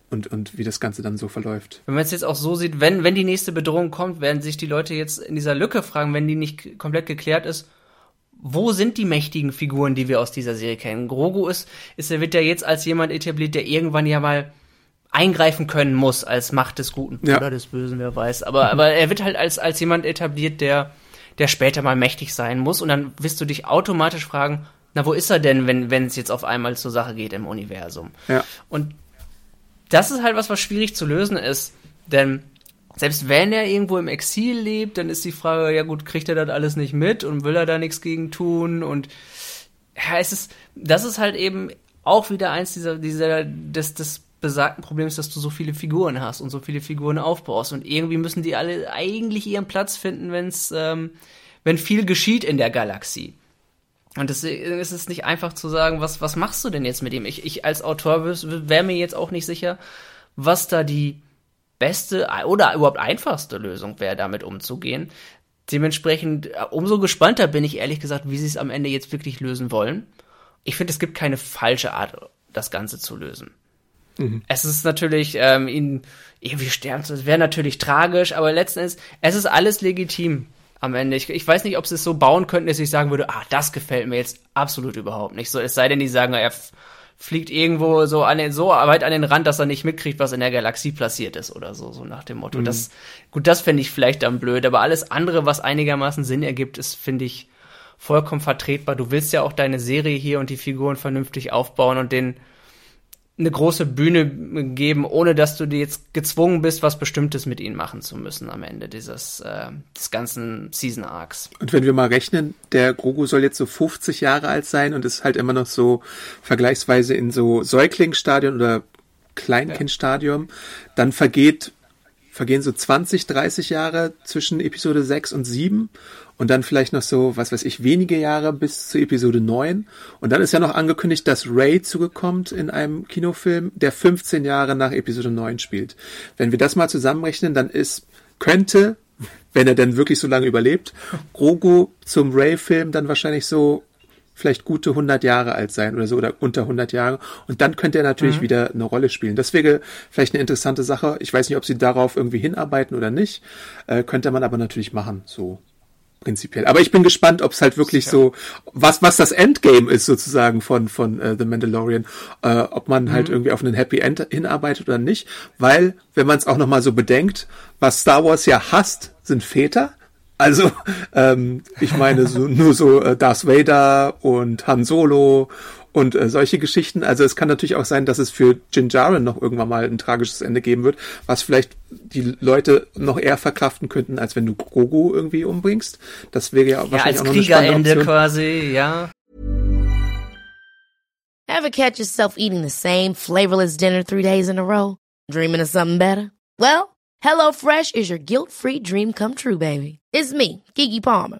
und, und wie das Ganze dann so verläuft. Wenn man es jetzt auch so sieht, wenn, wenn die nächste Bedrohung kommt, werden sich die Leute jetzt in dieser Lücke fragen, wenn die nicht komplett geklärt ist, wo sind die mächtigen Figuren, die wir aus dieser Serie kennen? Grogu ist, ist er wird ja jetzt als jemand etabliert, der irgendwann ja mal eingreifen können muss als Macht des Guten Ja. oder des Bösen, wer weiß. Aber, aber er wird halt als, als jemand etabliert, der, der später mal mächtig sein muss. Und dann wirst du dich automatisch fragen, na, wo ist er denn, wenn, wenn es jetzt auf einmal zur Sache geht im Universum? Ja. Und das ist halt was, was schwierig zu lösen ist. Denn selbst wenn er irgendwo im Exil lebt, dann ist die Frage, ja gut, kriegt er das alles nicht mit und will er da nichts gegen tun? Und ja, es ist, das ist halt eben auch wieder eins dieser, dieser, des, des besagten Problems, dass du so viele Figuren hast und so viele Figuren aufbaust. Und irgendwie müssen die alle eigentlich ihren Platz finden, wenn's, ähm, wenn viel geschieht in der Galaxie. Und deswegen ist es nicht einfach zu sagen, was, was machst du denn jetzt mit ihm? Ich, ich als Autor wäre mir jetzt auch nicht sicher, was da die beste oder überhaupt einfachste Lösung wäre, damit umzugehen. Dementsprechend, äh, umso gespannter bin ich ehrlich gesagt, wie sie es am Ende jetzt wirklich lösen wollen. Ich finde, es gibt keine falsche Art, das Ganze zu lösen. Es ist natürlich, ähm, ihn irgendwie sterben zu, das wäre natürlich tragisch, aber letzten Endes, es ist alles legitim am Ende. Ich, ich weiß nicht, ob sie es so bauen könnten, dass ich sagen würde, ah, das gefällt mir jetzt absolut überhaupt nicht. So, es sei denn, die sagen, er fliegt irgendwo so an den, so weit an den Rand, dass er nicht mitkriegt, was in der Galaxie passiert ist oder so, so nach dem Motto. Das, gut, das fände ich vielleicht dann blöd, aber alles andere, was einigermaßen Sinn ergibt, ist, finde ich, vollkommen vertretbar. Du willst ja auch deine Serie hier und die Figuren vernünftig aufbauen und den eine große Bühne geben, ohne dass du dir jetzt gezwungen bist, was Bestimmtes mit ihnen machen zu müssen am Ende dieses äh, des ganzen Season Arcs. Und wenn wir mal rechnen, der Grogu soll jetzt so 50 Jahre alt sein und ist halt immer noch so vergleichsweise in so Säuglingsstadion oder Kleinkindstadium, dann vergeht, vergehen so 20, 30 Jahre zwischen Episode 6 und 7 und dann vielleicht noch so, was weiß ich, wenige Jahre bis zu Episode 9. Und dann ist ja noch angekündigt, dass Ray zugekommt in einem Kinofilm, der 15 Jahre nach Episode 9 spielt. Wenn wir das mal zusammenrechnen, dann ist, könnte, wenn er denn wirklich so lange überlebt, Grogu zum Ray-Film dann wahrscheinlich so vielleicht gute 100 Jahre alt sein oder so oder unter 100 Jahre und dann könnte er natürlich wieder eine Rolle spielen. Das wäre vielleicht eine interessante Sache. Ich weiß nicht, ob sie darauf irgendwie hinarbeiten oder nicht. Äh, könnte man aber natürlich machen, so prinzipiell. Aber ich bin gespannt, ob es halt wirklich so was was das Endgame ist sozusagen von von äh, The Mandalorian, äh, ob man halt irgendwie auf einen Happy End hinarbeitet oder nicht, weil wenn man es auch noch mal so bedenkt, was Star Wars ja hasst, sind Väter. Also, ähm, ich meine, so, nur so äh, Darth Vader und Han Solo und äh, solche Geschichten. Also es kann natürlich auch sein, dass es für Jin Djarin noch irgendwann mal ein tragisches Ende geben wird, was vielleicht die Leute noch eher verkraften könnten, als wenn du Grogu irgendwie umbringst. Das wäre ja Ja, wahrscheinlich auch noch eine spannende Kriegerende Option. quasi, ja. Ever catch yourself eating the same flavorless dinner three days in a row? Dreaming of something better? Well, HelloFresh is your guilt-free dream come true, baby. It's me, Kiki Palmer.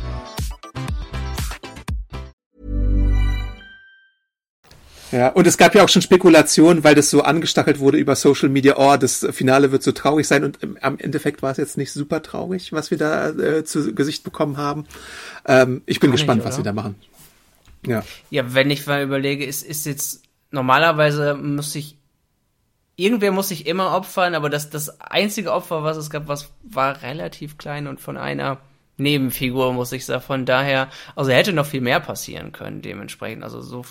Ja, und es gab ja auch schon Spekulationen, weil das so angestachelt wurde über Social Media, oh, das Finale wird so traurig sein und im, am Endeffekt war es jetzt nicht super traurig, was wir da äh, zu Gesicht bekommen haben. Ähm, ich bin Gar gespannt, nicht, was sie da machen. Ja. Ja, wenn ich mal überlege, ist, ist jetzt, normalerweise muss ich, irgendwer muss sich immer opfern, aber das, das einzige Opfer, was es gab, was war relativ klein und von einer Nebenfigur, muss ich sagen. Von daher, also hätte noch viel mehr passieren können, dementsprechend. Also so,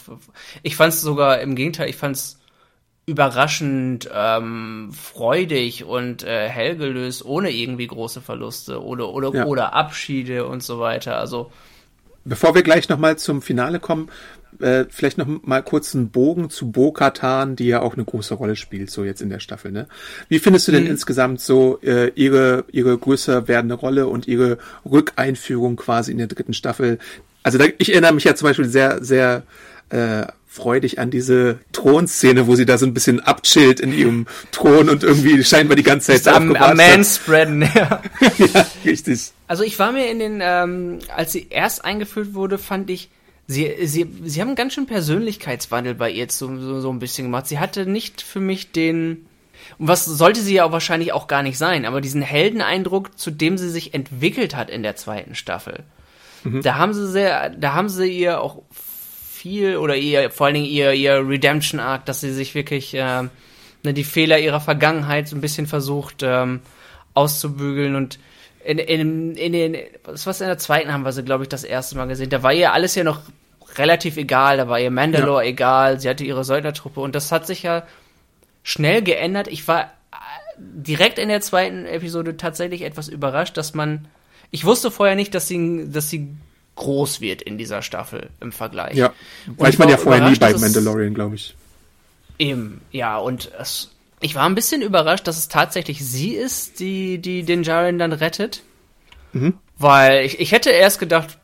ich fand es sogar im Gegenteil, ich fand es überraschend ähm, freudig und äh, hellgelöst, ohne irgendwie große Verluste oder oder Ja. oder Abschiede und so weiter. Also Bevor wir gleich nochmal zum Finale kommen, äh, vielleicht noch mal kurz einen Bogen zu Bo-Katan, die ja auch eine große Rolle spielt, so jetzt in der Staffel. Ne? Wie findest du denn insgesamt so äh, ihre ihre größer werdende Rolle und ihre Rückeinführung quasi in der dritten Staffel? Also da, ich erinnere mich ja zum Beispiel sehr sehr äh, freudig an diese Thronszene, wo sie da so ein bisschen abchillt in ihrem Thron und irgendwie scheinbar die ganze Zeit am, am. Manspreaden, ja. ja, richtig. Also ich war mir in den, ähm, als sie erst eingeführt wurde, fand ich, sie, sie, sie haben einen ganz schön Persönlichkeitswandel bei ihr so, so, so ein bisschen gemacht. Sie hatte nicht für mich den, und was sollte sie ja auch wahrscheinlich auch gar nicht sein, aber diesen Heldeneindruck, zu dem sie sich entwickelt hat in der zweiten Staffel. Da haben sie sehr, da haben sie ihr auch viel oder ihr, vor allen Dingen ihr, ihr Redemption Arc, dass sie sich wirklich ähm, ne, die Fehler ihrer Vergangenheit so ein bisschen versucht ähm, auszubügeln und in, in, in den, was was in der zweiten haben wir sie, glaube ich, das erste Mal gesehen. Da war ihr alles ja noch relativ egal, da war ihr Mandalore egal, sie hatte ihre Söldnertruppe und das hat sich ja schnell geändert. Ich war äh, direkt in der zweiten Episode tatsächlich etwas überrascht, dass man, ich wusste vorher nicht, dass sie, dass sie groß wird in dieser Staffel im Vergleich. Ja, weiß ich man war ja vorher nie bei Mandalorian, glaube ich. Eben, ja, und es, ich war ein bisschen überrascht, dass es tatsächlich sie ist, die, die den Jaren dann rettet. Weil ich, ich hätte erst gedacht,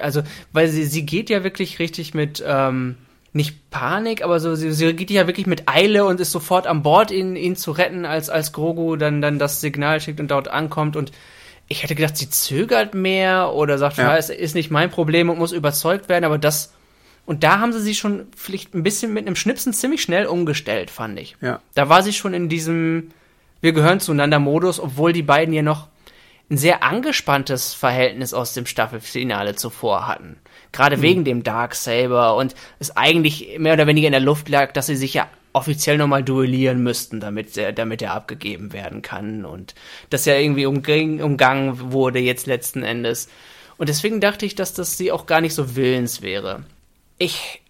also, weil sie, sie geht ja wirklich richtig mit, ähm, nicht Panik, aber so, sie, sie geht ja wirklich mit Eile und ist sofort an Bord, ihn, ihn zu retten, als, als Grogu dann, dann das Signal schickt und dort ankommt und ich hätte gedacht, sie zögert mehr oder sagt, Ja. es ist nicht mein Problem und muss überzeugt werden, aber das, und da haben sie sich schon vielleicht ein bisschen mit einem Schnipsen ziemlich schnell umgestellt, fand ich. Ja. Da war sie schon in diesem Wir gehören zueinander Modus, obwohl die beiden ja noch ein sehr angespanntes Verhältnis aus dem Staffelfinale zuvor hatten. Gerade wegen dem Dark Saber und es eigentlich mehr oder weniger in der Luft lag, dass sie sich ja offiziell nochmal duellieren müssten, damit er, damit er abgegeben werden kann und das ja irgendwie umgang, umgangen wurde jetzt letzten Endes. Und deswegen dachte ich, dass das sie auch gar nicht so willens wäre. Ich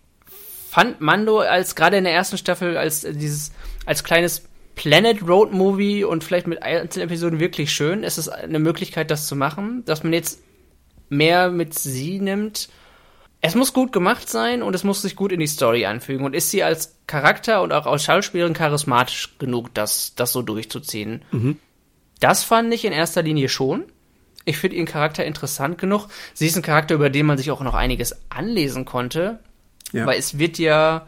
fand Mando als gerade in der ersten Staffel als äh, dieses als kleines Planet Road Movie und vielleicht mit Einzelepisoden wirklich schön. Es ist eine Möglichkeit, das zu machen, dass man jetzt mehr mit sie nimmt. Es muss gut gemacht sein und es muss sich gut in die Story anfügen. Und ist sie als Charakter und auch als Schauspielerin charismatisch genug, das, das so durchzuziehen? Das fand ich in erster Linie schon. Ich finde ihren Charakter interessant genug. Sie ist ein Charakter, über den man sich auch noch einiges anlesen konnte. Ja. Weil es wird ja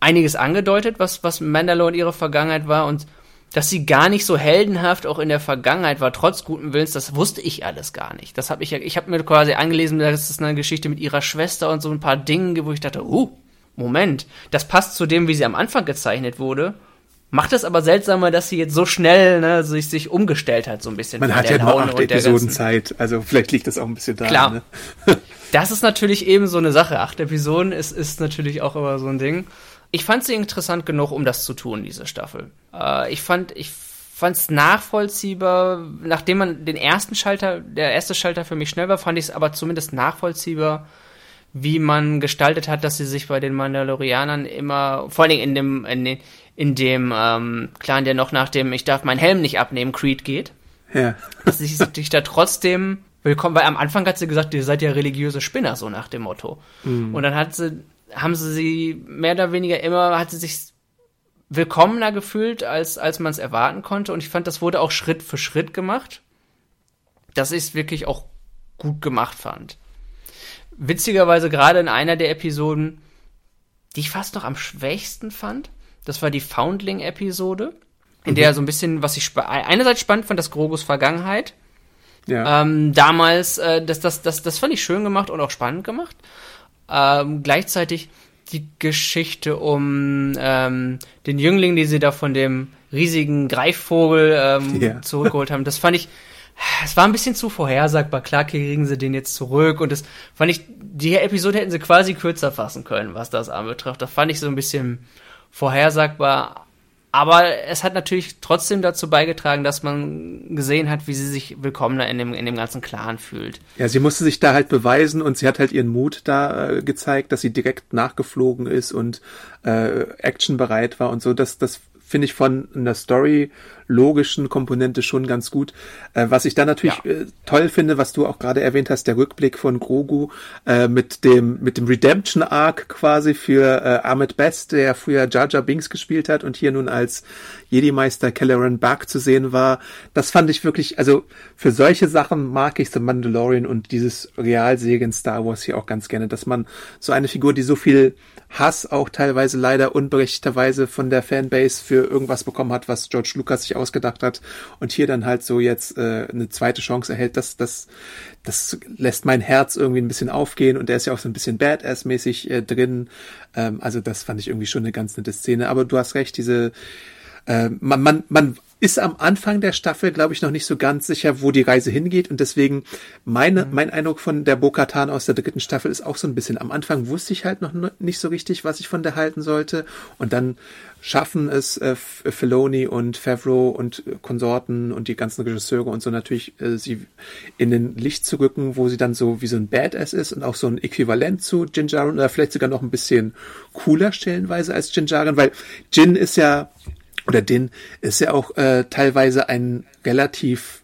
einiges angedeutet, was, was Mandalore und ihre Vergangenheit war und dass sie gar nicht so heldenhaft auch in der Vergangenheit war, trotz guten Willens, das wusste ich alles gar nicht. Das habe ich ja, ich habe mir quasi angelesen, das ist eine Geschichte mit ihrer Schwester und so ein paar Dingen, wo ich dachte, uh, Moment, das passt zu dem, wie sie am Anfang gezeichnet wurde. Macht es aber seltsamer, dass sie jetzt so schnell ne, sich, sich umgestellt hat, so ein bisschen. Man hat ja nur acht Episoden Zeit, also vielleicht liegt das auch ein bisschen da. Klar. Ne? Das ist natürlich eben so eine Sache. Acht Episoden ist, ist natürlich auch immer so ein Ding. Ich fand sie interessant genug, um das zu tun, diese Staffel. Äh, ich fand, ich fand's nachvollziehbar, nachdem man den ersten Schalter, der erste Schalter für mich schnell war, fand ich es aber zumindest nachvollziehbar, wie man gestaltet hat, dass sie sich bei den Mandalorianern immer, vor allen Dingen in dem, in, den, in dem ähm, Clan, der noch nach dem Ich darf meinen Helm nicht abnehmen, Creed geht Ja. dass sie sich da trotzdem willkommen, weil am Anfang hat sie gesagt, ihr seid ja religiöse Spinner, so nach dem Motto. Und dann hat sie, haben sie sie mehr oder weniger immer, hat sie sich willkommener gefühlt, als, als man es erwarten konnte. Und ich fand, das wurde auch Schritt für Schritt gemacht, dass ich es wirklich auch gut gemacht fand. Witzigerweise gerade in einer der Episoden, die ich fast noch am schwächsten fand, das war die Foundling-Episode, in mhm. der so ein bisschen, was ich einerseits spannend fand, das Grogus Vergangenheit. Ja. Ähm, damals, äh, das, das, das, das fand ich schön gemacht und auch spannend gemacht. Ähm, gleichzeitig die Geschichte um ähm, den Jüngling, den sie da von dem riesigen Greifvogel ähm, ja. zurückgeholt haben. Das fand ich, es war ein bisschen zu vorhersagbar. Klar kriegen sie den jetzt zurück und das fand ich, die Episode hätten sie quasi kürzer fassen können, was das anbetrifft. Das fand ich so ein bisschen vorhersagbar. Aber es hat natürlich trotzdem dazu beigetragen, dass man gesehen hat, wie sie sich willkommener in dem, in dem ganzen Clan fühlt. Ja, sie musste sich da halt beweisen und sie hat halt ihren Mut da äh, gezeigt, dass sie direkt nachgeflogen ist und äh, actionbereit war und so. Das, das finde ich von einer Story logischen Komponente schon ganz gut. Äh, was ich dann natürlich ja. äh, toll finde, was du auch gerade erwähnt hast, der Rückblick von Grogu äh, mit dem mit dem Redemption Arc quasi für äh, Ahmed Best, der früher Jar Jar Binks gespielt hat und hier nun als Jedi-Meister Kelleran Buck zu sehen war. Das fand ich wirklich, also für solche Sachen mag ich The Mandalorian und dieses Realserien Star Wars hier auch ganz gerne, dass man so eine Figur, die so viel Hass auch teilweise leider unberechtigterweise von der Fanbase für irgendwas bekommen hat, was George Lucas sich ausgedacht hat und hier dann halt so jetzt äh, eine zweite Chance erhält, das, das, das lässt mein Herz irgendwie ein bisschen aufgehen und der ist ja auch so ein bisschen Badass-mäßig äh, drin. Ähm, also das fand ich irgendwie schon eine ganz nette Szene. Aber du hast recht, diese äh, man, man, man ist am Anfang der Staffel, glaube ich, noch nicht so ganz sicher, wo die Reise hingeht. Und deswegen meine, mhm. mein Eindruck von der Bo-Katan aus der dritten Staffel ist auch so ein bisschen. Am Anfang wusste ich halt noch nicht so richtig, was ich von der halten sollte. Und dann schaffen es äh, Filoni und Favreau und Konsorten und die ganzen Regisseure und so natürlich, äh, sie in den Licht zu rücken, wo sie dann so wie so ein Badass ist und auch so ein Äquivalent zu Jin Jaren oder vielleicht sogar noch ein bisschen cooler stellenweise als Jin Jaren, weil Jin ist ja oder den ist ja auch äh, teilweise ein relativ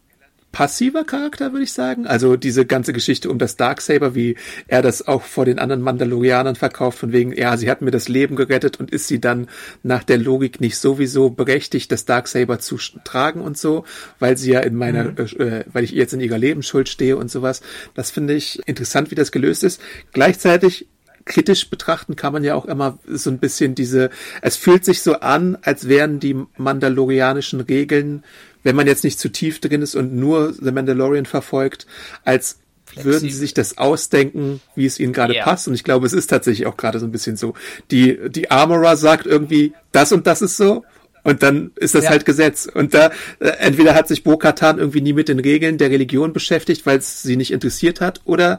passiver Charakter, würde ich sagen. Also diese ganze Geschichte um das Darksaber, wie er das auch vor den anderen Mandalorianern verkauft, von wegen, ja, sie hat mir das Leben gerettet und ist sie dann nach der Logik nicht sowieso berechtigt, das Darksaber zu tragen und so, weil sie ja in meiner, mhm. äh, weil ich jetzt in ihrer Lebensschuld stehe und sowas. Das finde ich interessant, wie das gelöst ist. Gleichzeitig kritisch betrachten kann man ja auch immer so ein bisschen diese, es fühlt sich so an, als wären die mandalorianischen Regeln, wenn man jetzt nicht zu tief drin ist und nur The Mandalorian verfolgt, als Flexibel. würden sie sich das ausdenken, wie es ihnen gerade ja. passt. Und ich glaube, es ist tatsächlich auch gerade so ein bisschen so. Die, die Armorer sagt irgendwie, das und das ist so. Und dann ist das ja. halt Gesetz. Und da, äh, entweder hat sich Bo-Katan irgendwie nie mit den Regeln der Religion beschäftigt, weil es sie nicht interessiert hat, oder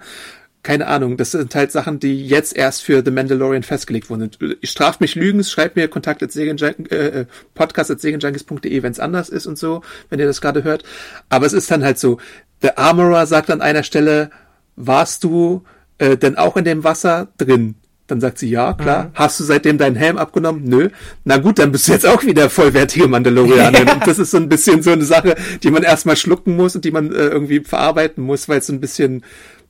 keine Ahnung, das sind halt Sachen, die jetzt erst für The Mandalorian festgelegt wurden. Straft mich Lügens, schreibt mir Kontakt at äh, äh, podcast at wenn es anders ist und so, wenn ihr das gerade hört. Aber es ist dann halt so, der Armorer sagt an einer Stelle, warst du äh, denn auch in dem Wasser drin? Dann sagt sie, ja, klar. Mhm. Hast du seitdem deinen Helm abgenommen? Nö. Na gut, dann bist du jetzt auch wieder vollwertige Mandalorianerin. Ja. Und das ist so ein bisschen so eine Sache, die man erstmal schlucken muss und die man äh, irgendwie verarbeiten muss, weil es so ein bisschen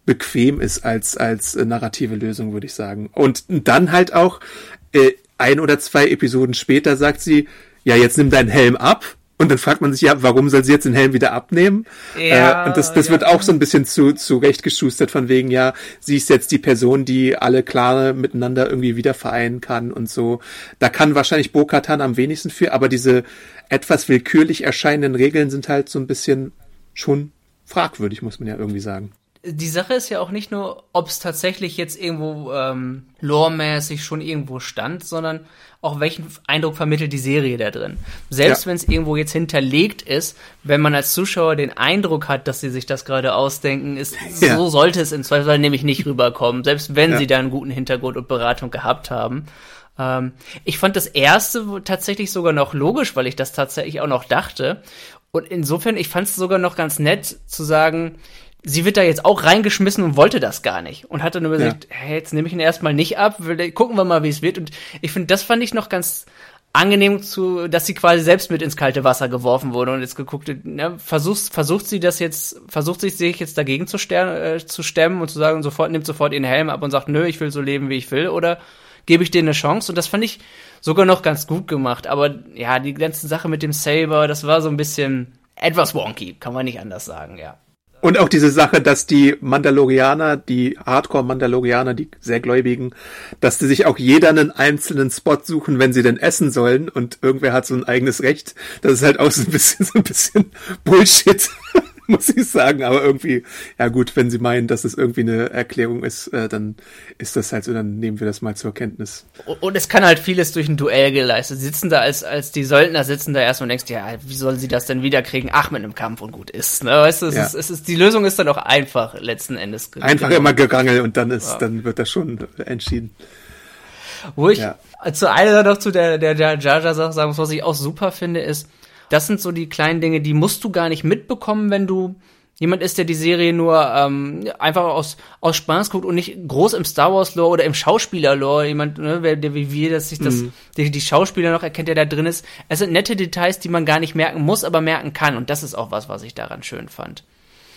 bequem ist als, als äh, narrative Lösung, würde ich sagen. Und dann halt auch, äh, ein oder zwei Episoden später sagt sie, ja, jetzt nimm deinen Helm ab. Und dann fragt man sich, ja, warum soll sie jetzt den Helm wieder abnehmen? Ja, äh, und das, das ja. wird auch so ein bisschen zu, zu Recht geschustert von wegen, ja, sie ist jetzt die Person, die alle Klare miteinander irgendwie wieder vereinen kann und so. Da kann wahrscheinlich Bo-Katan am wenigsten für, aber diese etwas willkürlich erscheinenden Regeln sind halt so ein bisschen schon fragwürdig, muss man ja irgendwie sagen die Sache ist ja auch nicht nur, ob es tatsächlich jetzt irgendwo ähm, loremäßig schon irgendwo stand, sondern auch welchen Eindruck vermittelt die Serie da drin. Selbst ja. wenn es irgendwo jetzt hinterlegt ist, wenn man als Zuschauer den Eindruck hat, dass sie sich das gerade ausdenken, ist ja. so sollte es im Zweifelsfall nämlich nicht rüberkommen, selbst wenn ja. sie da einen guten Hintergrund und Beratung gehabt haben. Ähm, ich fand das erste tatsächlich sogar noch logisch, weil ich das tatsächlich auch noch dachte. Und insofern, ich fand es sogar noch ganz nett zu sagen, sie wird da jetzt auch reingeschmissen und wollte das gar nicht und hat dann überlegt, ja. hey, jetzt nehme ich ihn erstmal nicht ab, gucken wir mal, wie es wird. Und ich finde, das fand ich noch ganz angenehm zu, dass sie quasi selbst mit ins kalte Wasser geworfen wurde und jetzt geguckt, ne, versucht, versucht sie das jetzt, versucht sich sich jetzt dagegen zu, ster äh, zu stemmen und zu sagen, sofort, nimmt sofort ihren Helm ab und sagt, nö, ich will so leben, wie ich will, oder gebe ich denen eine Chance und das fand ich sogar noch ganz gut gemacht. Aber ja, die ganze Sache mit dem Saber, das war so ein bisschen etwas wonky, kann man nicht anders sagen, ja. Und auch diese Sache, dass die Mandalorianer, die Hardcore-Mandalorianer, die sehr Gläubigen, dass die sich auch jeder einen einzelnen Spot suchen, wenn sie denn essen sollen und irgendwer hat so ein eigenes Recht. Das ist halt auch so ein bisschen, so ein bisschen Bullshit. muss ich sagen. Aber irgendwie, ja gut, wenn Sie meinen, dass es irgendwie eine Erklärung ist, äh, dann ist das halt so, dann nehmen wir das mal zur Kenntnis. Und es kann halt vieles durch ein Duell geleistet. Sie sitzen da als, als die Söldner sitzen da erstmal und denkst, ja, wie sollen sie das denn wiederkriegen? Ach, mit einem Kampf und gut ist. Ne? Weißt du, es, ja. ist, es ist, die Lösung ist dann auch einfach letzten Endes. Einfach genau. immer gerangel und dann ist, ja. dann wird das schon entschieden. Wo ich ja. zu einer noch zu der, der, der Jar Jar Sache sagen muss, was ich auch super finde, ist, das sind so die kleinen Dinge, die musst du gar nicht mitbekommen, wenn du jemand ist, der die Serie nur ähm, einfach aus, aus Spaß guckt und nicht groß im Star Wars Lore oder im Schauspieler Lore, jemand, ne, der, der wie wir, dass sich das, mhm. die, die Schauspieler noch erkennt, der da drin ist. Es sind nette Details, die man gar nicht merken muss, aber merken kann. Und das ist auch was, was ich daran schön fand.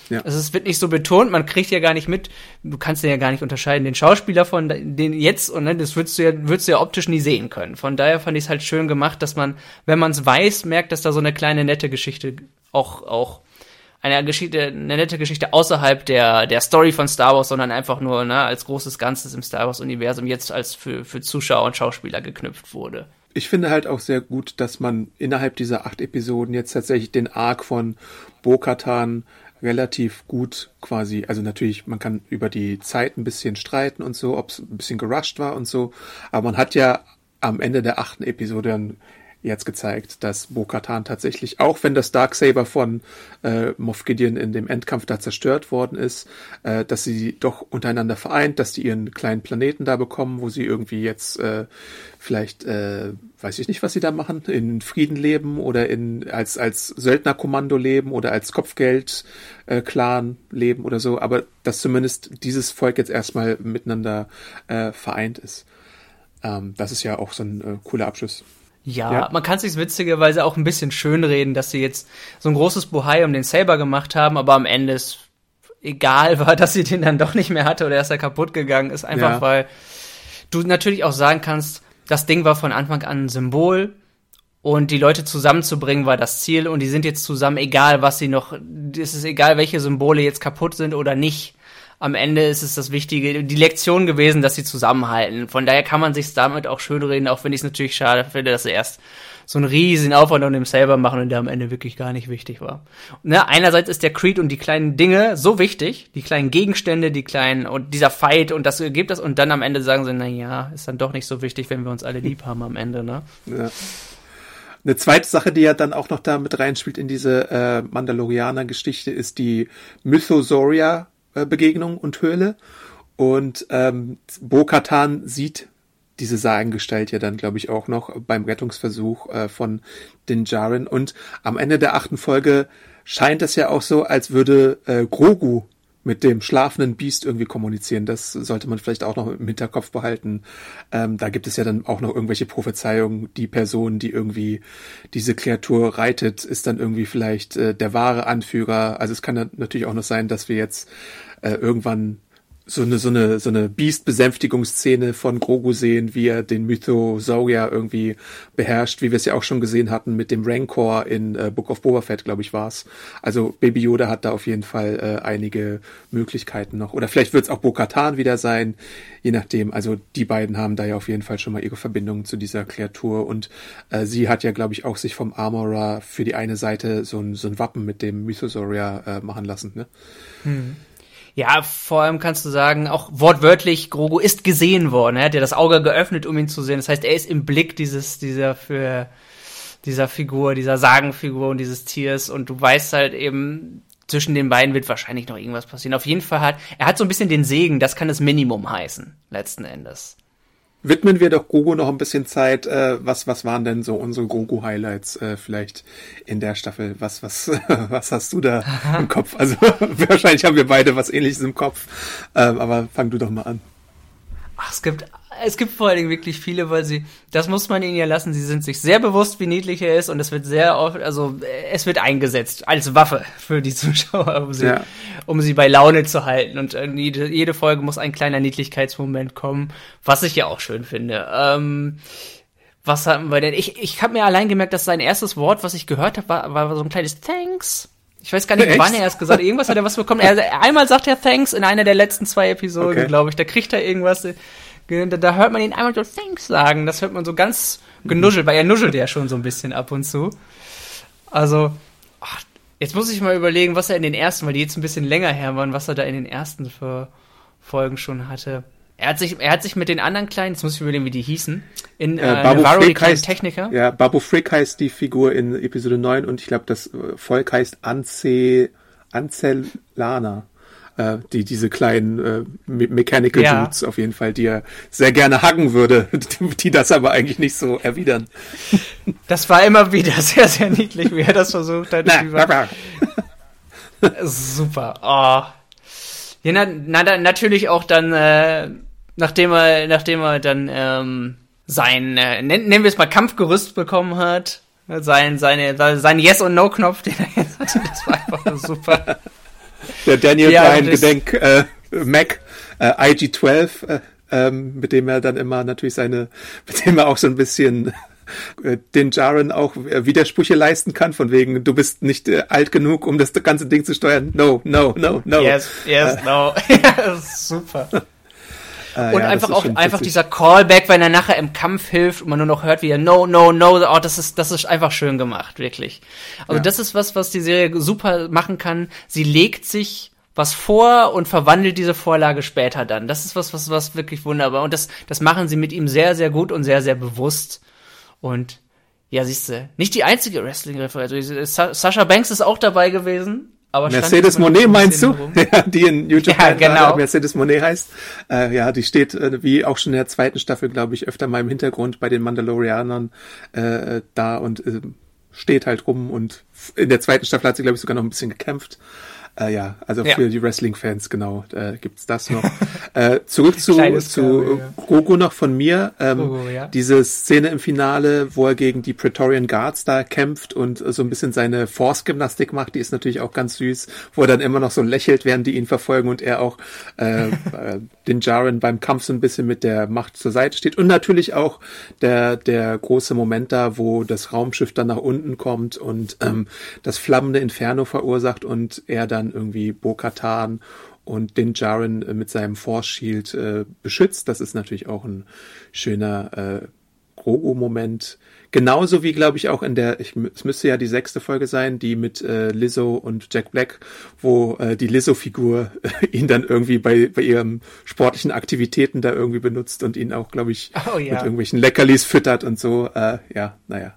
Ja. Also es wird nicht so betont, man kriegt ja gar nicht mit, du kannst ja gar nicht unterscheiden, den Schauspieler von den jetzt und ne, das würdest du ja, würdest du ja optisch nie sehen können. Von daher fand ich es halt schön gemacht, dass man, wenn man es weiß, merkt, dass da so eine kleine nette Geschichte auch, auch eine Geschichte, eine nette Geschichte außerhalb der, der Story von Star Wars, sondern einfach nur ne, als großes Ganzes im Star Wars-Universum jetzt als für, für Zuschauer und Schauspieler geknüpft wurde. Ich finde halt auch sehr gut, dass man innerhalb dieser acht Episoden jetzt tatsächlich den Arc von Bo-Katan relativ gut quasi, also natürlich, man kann über die Zeit ein bisschen streiten und so, ob es ein bisschen gerusht war und so, aber man hat ja am Ende der achten Episode dann jetzt gezeigt, dass Bo-Katan tatsächlich, auch wenn das Darksaber von äh, Moff Gideon in dem Endkampf da zerstört worden ist, äh, dass sie doch untereinander vereint, dass die ihren kleinen Planeten da bekommen, wo sie irgendwie jetzt äh, vielleicht, äh, weiß ich nicht, was sie da machen, in Frieden leben oder in als als Söldnerkommando leben oder als Kopfgeld äh, Clan leben oder so, aber dass zumindest dieses Volk jetzt erstmal miteinander äh, vereint ist. Ähm, das ist ja auch so ein äh, cooler Abschluss. Ja, ja, man kann sich witzigerweise auch ein bisschen schönreden, dass sie jetzt so ein großes Bohai um den Saber gemacht haben, aber am Ende ist egal war, dass sie den dann doch nicht mehr hatte oder dass er kaputt gegangen ist, einfach ja. weil du natürlich auch sagen kannst, das Ding war von Anfang an ein Symbol und die Leute zusammenzubringen war das Ziel und die sind jetzt zusammen, egal was sie noch, es ist egal, welche Symbole jetzt kaputt sind oder nicht am Ende ist es das Wichtige, die Lektion gewesen, dass sie zusammenhalten. Von daher kann man sich damit auch schön reden, auch wenn ich es natürlich schade finde, dass sie erst so einen riesigen Aufwand um dem selber machen und der am Ende wirklich gar nicht wichtig war. Ne, einerseits ist der Creed und die kleinen Dinge so wichtig, die kleinen Gegenstände, die kleinen und dieser Fight und das gibt das und dann am Ende sagen sie, na ja, ist dann doch nicht so wichtig, wenn wir uns alle lieb haben am Ende, ne? Ja. Eine zweite Sache, die ja dann auch noch da mit reinspielt in diese äh, Mandalorianer-Geschichte, ist die Mythosaurier äh, Begegnung und Höhle. Und ähm, Bo-Katan sieht diese Sagengestalt ja dann, glaube ich, auch noch beim Rettungsversuch äh, von Din Djarin. Und am Ende der achten Folge scheint es ja auch so, als würde äh, Grogu mit dem schlafenden Biest irgendwie kommunizieren. Das sollte man vielleicht auch noch im Hinterkopf behalten. Ähm, da gibt es ja dann auch noch irgendwelche Prophezeiungen. Die Person, die irgendwie diese Kreatur reitet, ist dann irgendwie vielleicht äh, der wahre Anführer. Also es kann natürlich auch noch sein, dass wir jetzt äh, irgendwann so eine, so eine, so eine Beast-Besänftigungsszene von Grogu sehen, wie er den Mythosaurier irgendwie beherrscht, wie wir es ja auch schon gesehen hatten mit dem Rancor in äh, Book of Boba Fett, glaube ich, war's. Also Baby Yoda hat da auf jeden Fall äh, einige Möglichkeiten noch. Oder vielleicht wird es auch Bo-Katan wieder sein, je nachdem. Also die beiden haben da ja auf jeden Fall schon mal ihre Verbindung zu dieser Kreatur und äh, sie hat ja, glaube ich, auch sich vom Armorer für die eine Seite so ein, so ein Wappen mit dem Mythosaurier äh, machen lassen, ne? Hm. Ja, vor allem kannst du sagen, auch wortwörtlich, Grogu ist gesehen worden. Er hat ja das Auge geöffnet, um ihn zu sehen. Das heißt, er ist im Blick dieses, dieser für, dieser Figur, dieser Sagenfigur und dieses Tiers. Und du weißt halt eben, zwischen den beiden wird wahrscheinlich noch irgendwas passieren. Auf jeden Fall hat, er hat so ein bisschen den Segen, das kann das Minimum heißen, letzten Endes widmen wir doch Gogo noch ein bisschen Zeit. Äh, was, was waren denn so unsere Gogo-Highlights äh, vielleicht in der Staffel? Was, was, was hast du da Aha. im Kopf? Also wahrscheinlich haben wir beide was ähnliches im Kopf. Ähm, aber fang du doch mal an. Ach, es gibt es gibt vor allen Dingen wirklich viele, weil sie, das muss man ihnen ja lassen, sie sind sich sehr bewusst, wie niedlich er ist und es wird sehr oft, also es wird eingesetzt als Waffe für die Zuschauer, um sie, Ja. um sie bei Laune zu halten und äh, jede, jede Folge muss ein kleiner Niedlichkeitsmoment kommen, was ich ja auch schön finde. Ähm, was hatten wir denn? Ich, ich habe mir allein gemerkt, dass sein erstes Wort, was ich gehört habe, war, war so ein kleines Thanks. Ich weiß gar nicht, Echt? wann er es gesagt hat. Irgendwas hat er was bekommen. Er, einmal sagt er Thanks in einer der letzten zwei Episoden, Okay. glaube ich. Da kriegt er irgendwas. Da, da hört man ihn einmal so Thanks sagen. Das hört man so ganz genuschelt, weil er nuschelt ja schon so ein bisschen ab und zu. Also, ach, jetzt muss ich mal überlegen, was er in den ersten, weil die jetzt ein bisschen länger her waren, was er da in den ersten für Folgen schon hatte. Er hat sich, er hat sich mit den anderen kleinen, jetzt muss ich überlegen, wie die hießen, in äh, Äh, Babu Navarro, Frick heißt, Techniker. ja, Babu Frick heißt die Figur in Episode 9 und ich glaube, das äh, Volk heißt Ance, Ancellana. Äh, die, diese kleinen äh, Me Mechanical Ja. Dudes auf jeden Fall, die er sehr gerne hacken würde, die das aber eigentlich nicht so erwidern. Das war immer wieder sehr, sehr niedlich, wie er das versucht hat. Na, Super. Oh. Ja, na, na, natürlich auch dann, äh, nachdem er, nachdem er dann ähm, sein, äh, nennen, wir es mal Kampfgerüst bekommen hat, sein, seine, sein Yes und No Knopf, den er jetzt hatte, das war einfach super. Der Daniel Ja, Bryan Gedenk äh, Mac äh, IG-12, äh, ähm, mit dem er dann immer natürlich seine, mit dem er auch so ein bisschen äh, den Jaren auch äh, Widersprüche leisten kann, von wegen, du bist nicht äh, alt genug, um das ganze Ding zu steuern. No, no, no, no. Yes, yes, no. super. Äh, Und ja, einfach auch einfach witzig. dieser Callback, wenn er nachher im Kampf hilft und man nur noch hört, wie er No, No, No, oh, das ist, das ist einfach schön gemacht, wirklich. Also Ja. das ist was, was die Serie super machen kann. Sie legt sich was vor und verwandelt diese Vorlage später dann. Das ist was, was, was wirklich wunderbar. Und das, das machen sie mit ihm sehr, sehr gut und sehr, sehr bewusst. Und ja, siehst du, nicht die einzige Wrestling-Referenz. Sa Sascha Banks ist auch dabei gewesen. Aber Mercedes Monet ein meinst du? Ja, die in New Japan Ja, genau. Mercedes Monet heißt. Äh, ja, die steht, äh, wie auch schon in der zweiten Staffel, glaube ich, öfter mal im Hintergrund bei den Mandalorianern äh, da und äh, steht halt rum und in der zweiten Staffel hat sie, glaube ich, sogar noch ein bisschen gekämpft. Äh, ja, also Ja. für die Wrestling-Fans, genau, äh, gibt's das noch. äh, zurück zu, Kleines zu Kabel, ja. Grogu noch von mir. Ähm, Grogu, ja. Diese Szene im Finale, wo er gegen die Praetorian Guards da kämpft und so ein bisschen seine Force-Gymnastik macht, die ist natürlich auch ganz süß, wo er dann immer noch so lächelt, während die ihn verfolgen und er auch äh, äh, den Jaren beim Kampf so ein bisschen mit der Macht zur Seite steht. Und natürlich auch der, der große Moment da, wo das Raumschiff dann nach unten kommt und ähm, das flammende Inferno verursacht und er dann irgendwie Bo-Katan und den Jaren äh, mit seinem Force Shield äh, beschützt. Das ist natürlich auch ein schöner äh, Grogu-Moment. Genauso wie, glaube ich, auch in der, ich, es müsste ja die sechste Folge sein, die mit äh, Lizzo und Jack Black, wo äh, die Lizzo-Figur äh, ihn dann irgendwie bei, bei ihren sportlichen Aktivitäten da irgendwie benutzt und ihn auch, glaube ich, Oh ja. mit irgendwelchen Leckerlis füttert und so. Äh, ja, naja.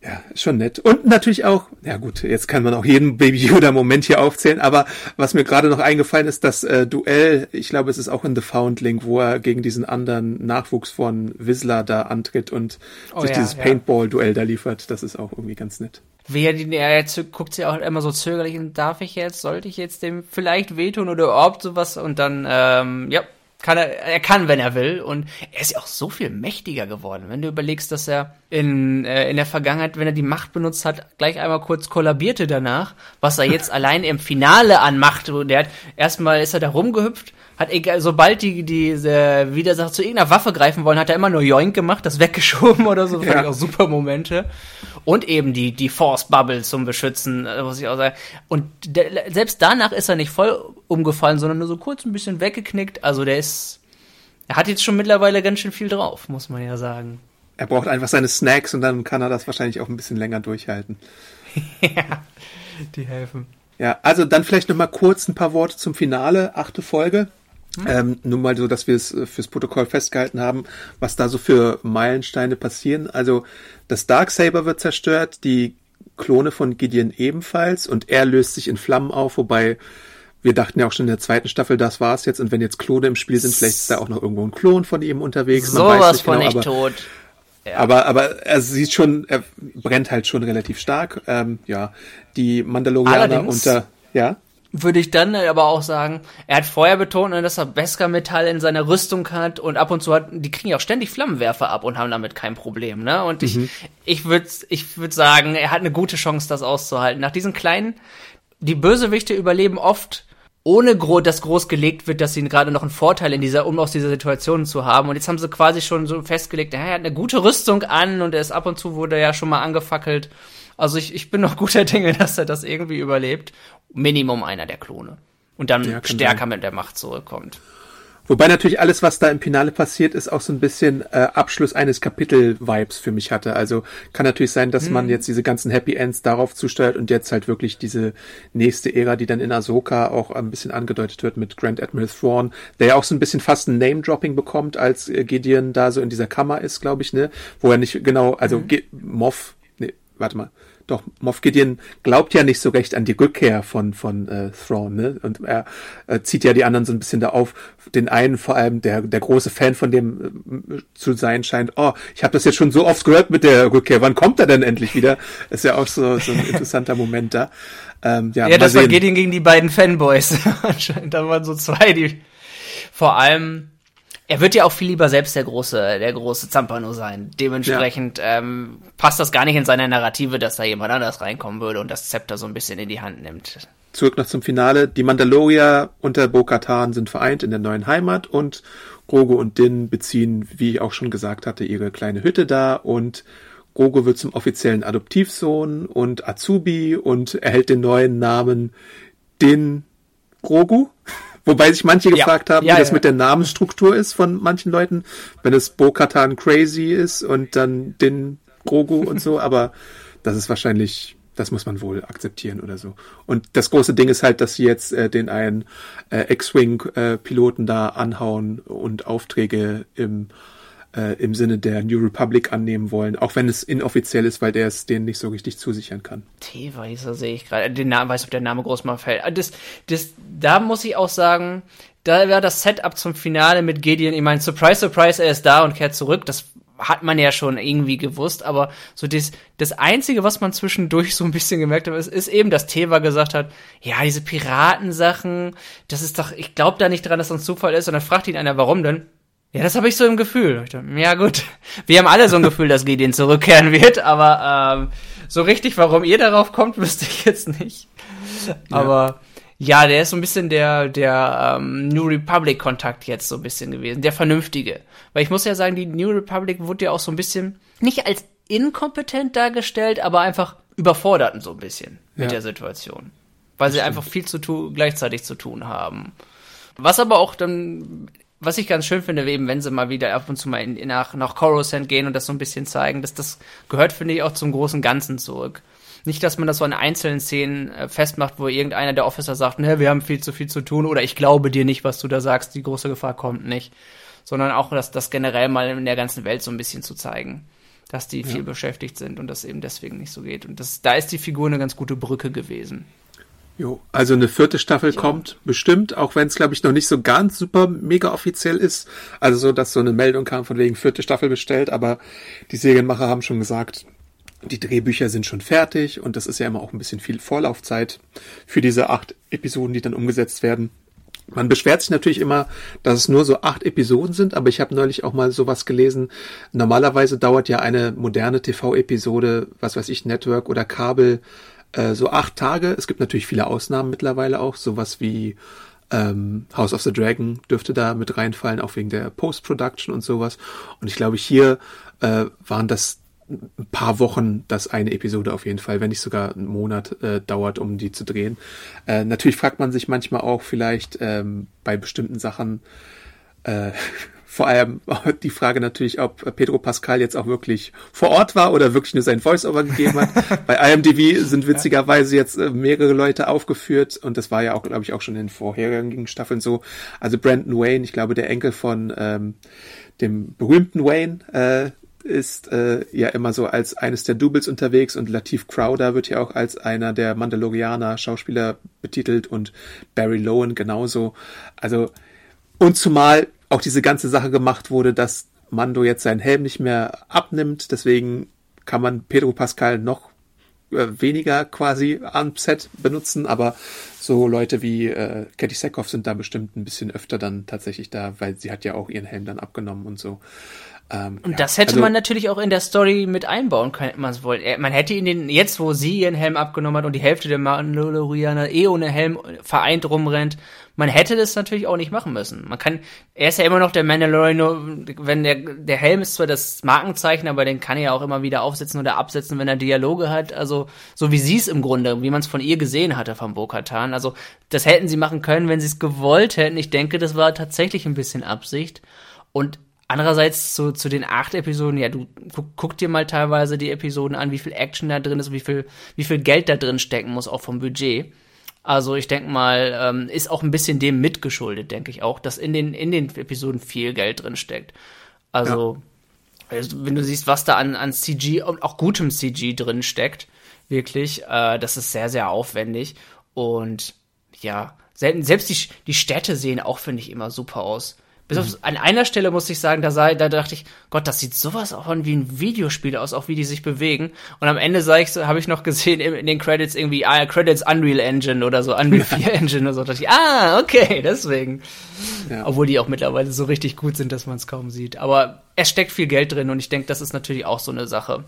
Ja, schon nett. Und natürlich auch, ja gut, jetzt kann man auch jeden Baby Yoda-Moment hier aufzählen, aber was mir gerade noch eingefallen ist, das äh, Duell, ich glaube, es ist auch in The Foundling, wo er gegen diesen anderen Nachwuchs von Whistler da antritt und Oh sich ja, dieses ja. Paintball-Duell da liefert. Das ist auch irgendwie ganz nett. Wie er, die, er jetzt guckt sie auch immer so zögerlich hin, darf ich jetzt, sollte ich jetzt dem vielleicht wehtun oder überhaupt sowas und dann, ähm, ja, kann er, er kann, wenn er will und er ist ja auch so viel mächtiger geworden, wenn du überlegst, dass er in, äh, in der Vergangenheit, wenn er die Macht benutzt hat, gleich einmal kurz kollabierte danach, was er jetzt allein im Finale an Macht, der hat, erstmal ist er da rumgehüpft, hat egal, sobald die, diese Widersacher zu irgendeiner Waffe greifen wollen, hat er immer nur Joink gemacht, das weggeschoben oder so, fand Ja. ich auch super Momente. Und eben die, die Force Bubble zum Beschützen, äh, muss ich auch sagen. Und der, selbst danach ist er nicht voll umgefallen, sondern nur so kurz ein bisschen weggeknickt. Also der ist, er hat jetzt schon mittlerweile ganz schön viel drauf, muss man ja sagen. Er braucht einfach seine Snacks und dann kann er das wahrscheinlich auch ein bisschen länger durchhalten. ja, die helfen. Ja, also dann vielleicht noch mal kurz ein paar Worte zum Finale, achte Folge. Ähm, nur mal so, dass wir es äh, fürs Protokoll festgehalten haben, was da so für Meilensteine passieren. Also das Darksaber wird zerstört, die Klone von Gideon ebenfalls und er löst sich in Flammen auf, wobei wir dachten ja auch schon in der zweiten Staffel, das war's jetzt. Und wenn jetzt Klone im Spiel sind, vielleicht ist da auch noch irgendwo ein Klon von ihm unterwegs. Sowas von genau, nicht aber- aber, aber er sieht schon, er brennt halt schon relativ stark. Ähm, ja, die Mandalorianer Allerdings- unter, ja. würde ich dann aber auch sagen, er hat vorher betont, ne, dass er Beskar-Metall in seiner Rüstung hat und ab und zu hat, die kriegen ja auch ständig Flammenwerfer ab und haben damit kein Problem, ne? Und ich, mhm. ich würde ich würd sagen, er hat eine gute Chance, das auszuhalten. Nach diesen kleinen, die Bösewichte überleben oft ohne gro dass groß gelegt wird, dass sie gerade noch einen Vorteil in dieser, um aus dieser Situation zu haben. Und jetzt haben sie quasi schon so festgelegt, er hat eine gute Rüstung an und er ist ab und zu wurde ja schon mal angefackelt. Also ich, ich bin noch guter Dinge, dass er das irgendwie überlebt. Minimum einer der Klone. Und dann ja, stärker sein. mit der Macht zurückkommt. Wobei natürlich alles, was da im Finale passiert ist, auch so ein bisschen äh, Abschluss eines Kapitel-Vibes für mich hatte. Also kann natürlich sein, dass hm. man jetzt diese ganzen Happy Ends darauf zusteuert und jetzt halt wirklich diese nächste Ära, die dann in Ahsoka auch ein bisschen angedeutet wird mit Grand Admiral Thrawn, der ja auch so ein bisschen fast ein Name-Dropping bekommt, als äh, Gideon da so in dieser Kammer ist, glaube ich, ne? Wo er nicht genau, also hm. Moff, nee, warte mal, doch Moff Gideon glaubt ja nicht so recht an die Rückkehr von von äh, Thrawn, ne? Und er äh, zieht ja die anderen so ein bisschen da auf. Den einen vor allem, der der große Fan von dem äh, zu sein scheint. Oh, ich habe das jetzt schon so oft gehört mit der Rückkehr. Wann kommt er denn endlich wieder? Ist ja auch so so ein interessanter Moment da. Ähm, ja, ja das sehen. war Gideon gegen die beiden Fanboys. Anscheinend da waren so zwei, die vor allem er wird ja auch viel lieber selbst der große, der große Zampano sein. Dementsprechend ja. ähm, passt das gar nicht in seine Narrative, dass da jemand anders reinkommen würde und das Zepter so ein bisschen in die Hand nimmt. Zurück noch zum Finale. Die Mandalorier und der Bo-Katan sind vereint in der neuen Heimat und Grogu und Din beziehen, wie ich auch schon gesagt hatte, ihre kleine Hütte da und Grogu wird zum offiziellen Adoptivsohn und Azubi und erhält den neuen Namen Din Grogu. Wobei sich manche ja. gefragt haben, ja, wie das mit der Namensstruktur ist von manchen Leuten, wenn es Bo-Katan Crazy ist und dann den Grogu und so, aber das ist wahrscheinlich, das muss man wohl akzeptieren oder so. Und das große Ding ist halt, dass sie jetzt äh, den einen äh, X-Wing-Piloten äh, da anhauen und Aufträge im äh, im Sinne der New Republic annehmen wollen, auch wenn es inoffiziell ist, weil der es denen nicht so richtig zusichern kann. T-Weiser sehe ich gerade. Den Namen, weiß, ob der Name groß mal fällt. Ah, das, das, da muss ich auch sagen, da war das Setup zum Finale mit Gideon. Ich meine, Surprise, Surprise, er ist da und kehrt zurück. Das hat man ja schon irgendwie gewusst, aber so das, das Einzige, was man zwischendurch so ein bisschen gemerkt hat, ist, ist eben, dass Teva gesagt hat, ja, diese Piratensachen, das ist doch, ich glaube da nicht dran, dass das ein Zufall ist. Und dann fragt ihn einer, warum denn? Ja, das habe ich so im Gefühl. Dachte, ja gut, wir haben alle so ein Gefühl, dass Gideon zurückkehren wird, aber ähm, so richtig, warum ihr darauf kommt, wüsste ich jetzt nicht. Aber ja, der ist so ein bisschen der der ähm, New Republic Kontakt jetzt so ein bisschen gewesen, der vernünftige. Weil ich muss ja sagen, die New Republic wurde ja auch so ein bisschen nicht als inkompetent dargestellt, aber einfach überfordert so ein bisschen ja. mit der Situation, weil sie stimmt. einfach viel zu tun gleichzeitig zu tun haben. Was aber auch dann was ich ganz schön finde, eben wenn sie mal wieder ab und zu mal in, nach, nach Coruscant gehen und das so ein bisschen zeigen, dass das gehört, finde ich, auch zum großen Ganzen zurück. Nicht, dass man das so an einzelnen Szenen äh, festmacht, wo irgendeiner der Officer sagt, ne, wir haben viel zu viel zu tun oder ich glaube dir nicht, was du da sagst, die große Gefahr kommt nicht. Sondern auch das, das generell mal in der ganzen Welt so ein bisschen zu zeigen. Dass die ja. viel beschäftigt sind und das eben deswegen nicht so geht. Und das, da ist die Figur eine ganz gute Brücke gewesen. Jo, also eine vierte Staffel ja. kommt bestimmt, auch wenn es glaube ich noch nicht so ganz super mega offiziell ist. Also so, dass so eine Meldung kam von wegen vierte Staffel bestellt, aber die Serienmacher haben schon gesagt, die Drehbücher sind schon fertig und das ist ja immer auch ein bisschen viel Vorlaufzeit für diese acht Episoden, die dann umgesetzt werden. Man beschwert sich natürlich immer, dass es nur so acht Episoden sind, aber ich habe neulich auch mal sowas gelesen. Normalerweise dauert ja eine moderne TV-Episode, was weiß ich, Network oder Kabel, äh, so acht Tage. Es gibt natürlich viele Ausnahmen mittlerweile auch, sowas wie ähm, House of the Dragon dürfte da mit reinfallen, auch wegen der Post-Production und sowas. Und ich glaube, hier äh, waren das ein paar Wochen, dass eine Episode auf jeden Fall, wenn nicht sogar einen Monat äh, dauert, um die zu drehen. Äh, natürlich fragt man sich manchmal auch vielleicht ähm, bei bestimmten Sachen, äh, vor allem die Frage natürlich, ob Pedro Pascal jetzt auch wirklich vor Ort war oder wirklich nur sein Voice-Over gegeben hat. Bei IMDb sind witzigerweise jetzt äh, mehrere Leute aufgeführt und das war ja auch, glaube ich, auch schon in den vorherigen Staffeln so. Also Brandon Wayne, ich glaube, der Enkel von ähm, dem berühmten Wayne, äh, ist äh, ja immer so als eines der Doubles unterwegs und Latif Crowder wird ja auch als einer der Mandalorianer Schauspieler betitelt und Barry Lowen genauso. Also und zumal auch diese ganze Sache gemacht wurde, dass Mando jetzt seinen Helm nicht mehr abnimmt. Deswegen kann man Pedro Pascal noch äh, weniger quasi am Set benutzen, aber so Leute wie äh, Katie Sackhoff sind da bestimmt ein bisschen öfter dann tatsächlich da, weil sie hat ja auch ihren Helm dann abgenommen und so. Ähm, und ja, das hätte also, man natürlich auch in der Story mit einbauen können, man es wollte. Man hätte ihn den, jetzt wo sie ihren Helm abgenommen hat und die Hälfte der Mandalorianer eh ohne Helm vereint rumrennt, man hätte das natürlich auch nicht machen müssen. Man kann, er ist ja immer noch der Mandalorian, wenn der, der Helm ist zwar das Markenzeichen, aber den kann er ja auch immer wieder aufsetzen oder absetzen, wenn er Dialoge hat. Also, so wie sie es im Grunde, wie man es von ihr gesehen hatte von Bo-Katan. Also, das hätten sie machen können, wenn sie es gewollt hätten. Ich denke, das war tatsächlich ein bisschen Absicht. Und Andererseits zu, zu den acht Episoden, ja, du guck, guck, dir mal teilweise die Episoden an, wie viel Action da drin ist, wie viel, wie viel Geld da drin stecken muss, auch vom Budget. Also ich denke mal, ähm, ist auch ein bisschen dem mitgeschuldet, denke ich auch, dass in den, in den Episoden viel Geld drin steckt. Also, ja. also wenn du siehst, was da an, an CG und auch gutem CG drin steckt, wirklich, äh, das ist sehr, sehr aufwendig. Und ja, selbst die, die Städte sehen auch, finde ich, immer super aus. Bis auf, mhm. an einer Stelle muss ich sagen, da, sah, da dachte ich, Gott, das sieht sowas auch wie ein Videospiel aus, auch wie die sich bewegen. Und am Ende sag ich, habe ich noch gesehen in, in, den Credits irgendwie, ah, Credits Unreal Engine oder so, Unreal 4 Engine oder so. Da dachte ich, ah, okay, deswegen. Ja. Obwohl die auch mittlerweile so richtig gut sind, dass man es kaum sieht. Aber es steckt viel Geld drin und ich denke, das ist natürlich auch so eine Sache.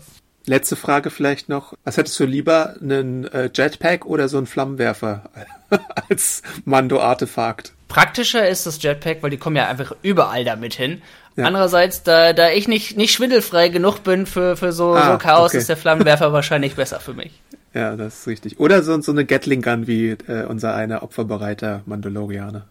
Letzte Frage vielleicht noch. Was hättest du lieber, einen äh, Jetpack oder so einen Flammenwerfer als Mando-Artefakt? Praktischer ist das Jetpack, weil die kommen ja einfach überall damit hin. Ja. Andererseits, da, da ich nicht, nicht schwindelfrei genug bin für, für so, ah, so Chaos, okay. ist der Flammenwerfer wahrscheinlich besser für mich. Ja, das ist richtig. Oder so, so eine Gatling Gun wie äh, unser einer opferbereiter Mandalorianer.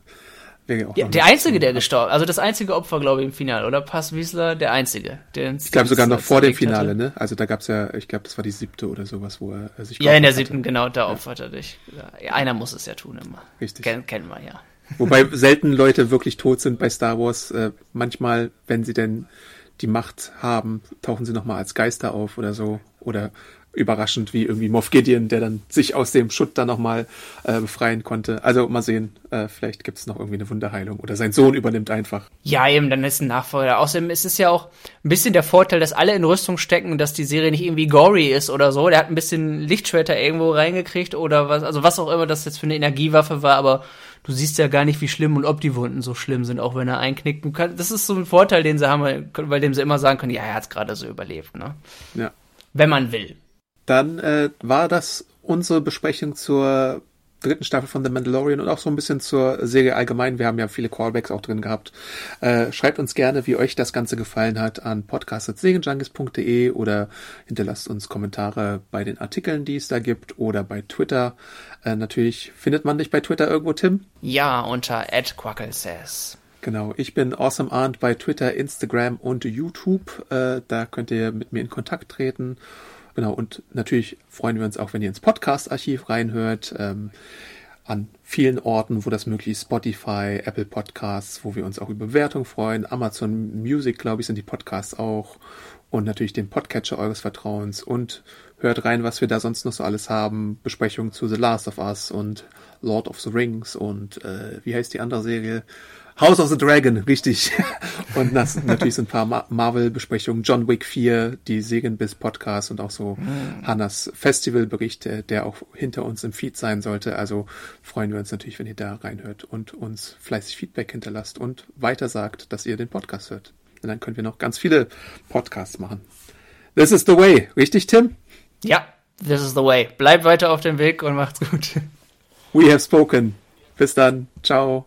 Ja, der einzige, der gestorben, also das einzige Opfer, glaube ich, im Finale, oder? Pass Wiesler, der einzige. Der ich glaube sogar noch vor dem Finale, hatte. ne? Also da gab's ja, ich glaube, das war die siebte oder sowas, wo er sich Ja, in der siebten, genau, da opfert er dich. Ja, einer muss es ja tun immer. Richtig. Ken, kennen wir ja. Wobei selten Leute wirklich tot sind bei Star Wars. Äh, manchmal, wenn sie denn die Macht haben, tauchen sie nochmal als Geister auf oder so. Oder überraschend wie irgendwie Moff Gideon, der dann sich aus dem Schutt dann nochmal äh, befreien konnte. Also mal sehen, äh, vielleicht gibt es noch irgendwie eine Wunderheilung oder sein Sohn übernimmt einfach. Ja, eben, dann ist ein Nachfolger. Außerdem ist es ja auch ein bisschen der Vorteil, dass alle in Rüstung stecken, dass die Serie nicht irgendwie gory ist oder so. Der hat ein bisschen Lichtschwerter irgendwo reingekriegt oder was, also was auch immer das jetzt für eine Energiewaffe war, aber du siehst ja gar nicht, wie schlimm und ob die Wunden so schlimm sind, auch wenn er einknickt. das ist so ein Vorteil, den sie haben, bei dem sie immer sagen können, ja, er hat gerade so überlebt, ne? Ja. Wenn man will dann äh, war das unsere Besprechung zur dritten Staffel von The Mandalorian und auch so ein bisschen zur Serie allgemein. Wir haben ja viele Callbacks auch drin gehabt. Äh, schreibt uns gerne, wie euch das Ganze gefallen hat, an podcast.segenjunkies.de oder hinterlasst uns Kommentare bei den Artikeln, die es da gibt oder bei Twitter. Äh, natürlich findet man dich bei Twitter irgendwo, Tim? Ja, unter @quacklesays. Genau, ich bin Awesome Arndt bei Twitter, Instagram und YouTube. Äh, da könnt ihr mit mir in Kontakt treten. Genau, und natürlich freuen wir uns auch, wenn ihr ins Podcast-Archiv reinhört. Ähm, an vielen Orten, wo das möglich ist, Spotify, Apple Podcasts, wo wir uns auch über Bewertung freuen, Amazon Music, glaube ich, sind die Podcasts auch und natürlich den Podcatcher eures Vertrauens und hört rein, was wir da sonst noch so alles haben. Besprechungen zu The Last of Us und Lord of the Rings und äh, wie heißt die andere Serie? House of the Dragon, richtig. und das, natürlich so ein paar Marvel-Besprechungen, John Wick 4, die Segen bis Podcast und auch so mhm. Hannas Festival-Bericht, der auch hinter uns im Feed sein sollte. Also freuen wir uns natürlich, wenn ihr da reinhört und uns fleißig Feedback hinterlasst und weiter sagt, dass ihr den Podcast hört. Und dann können wir noch ganz viele Podcasts machen. This is the way, richtig, Tim? Ja, this is the way. Bleibt weiter auf dem Weg und macht's gut. We have spoken. Bis dann. Ciao.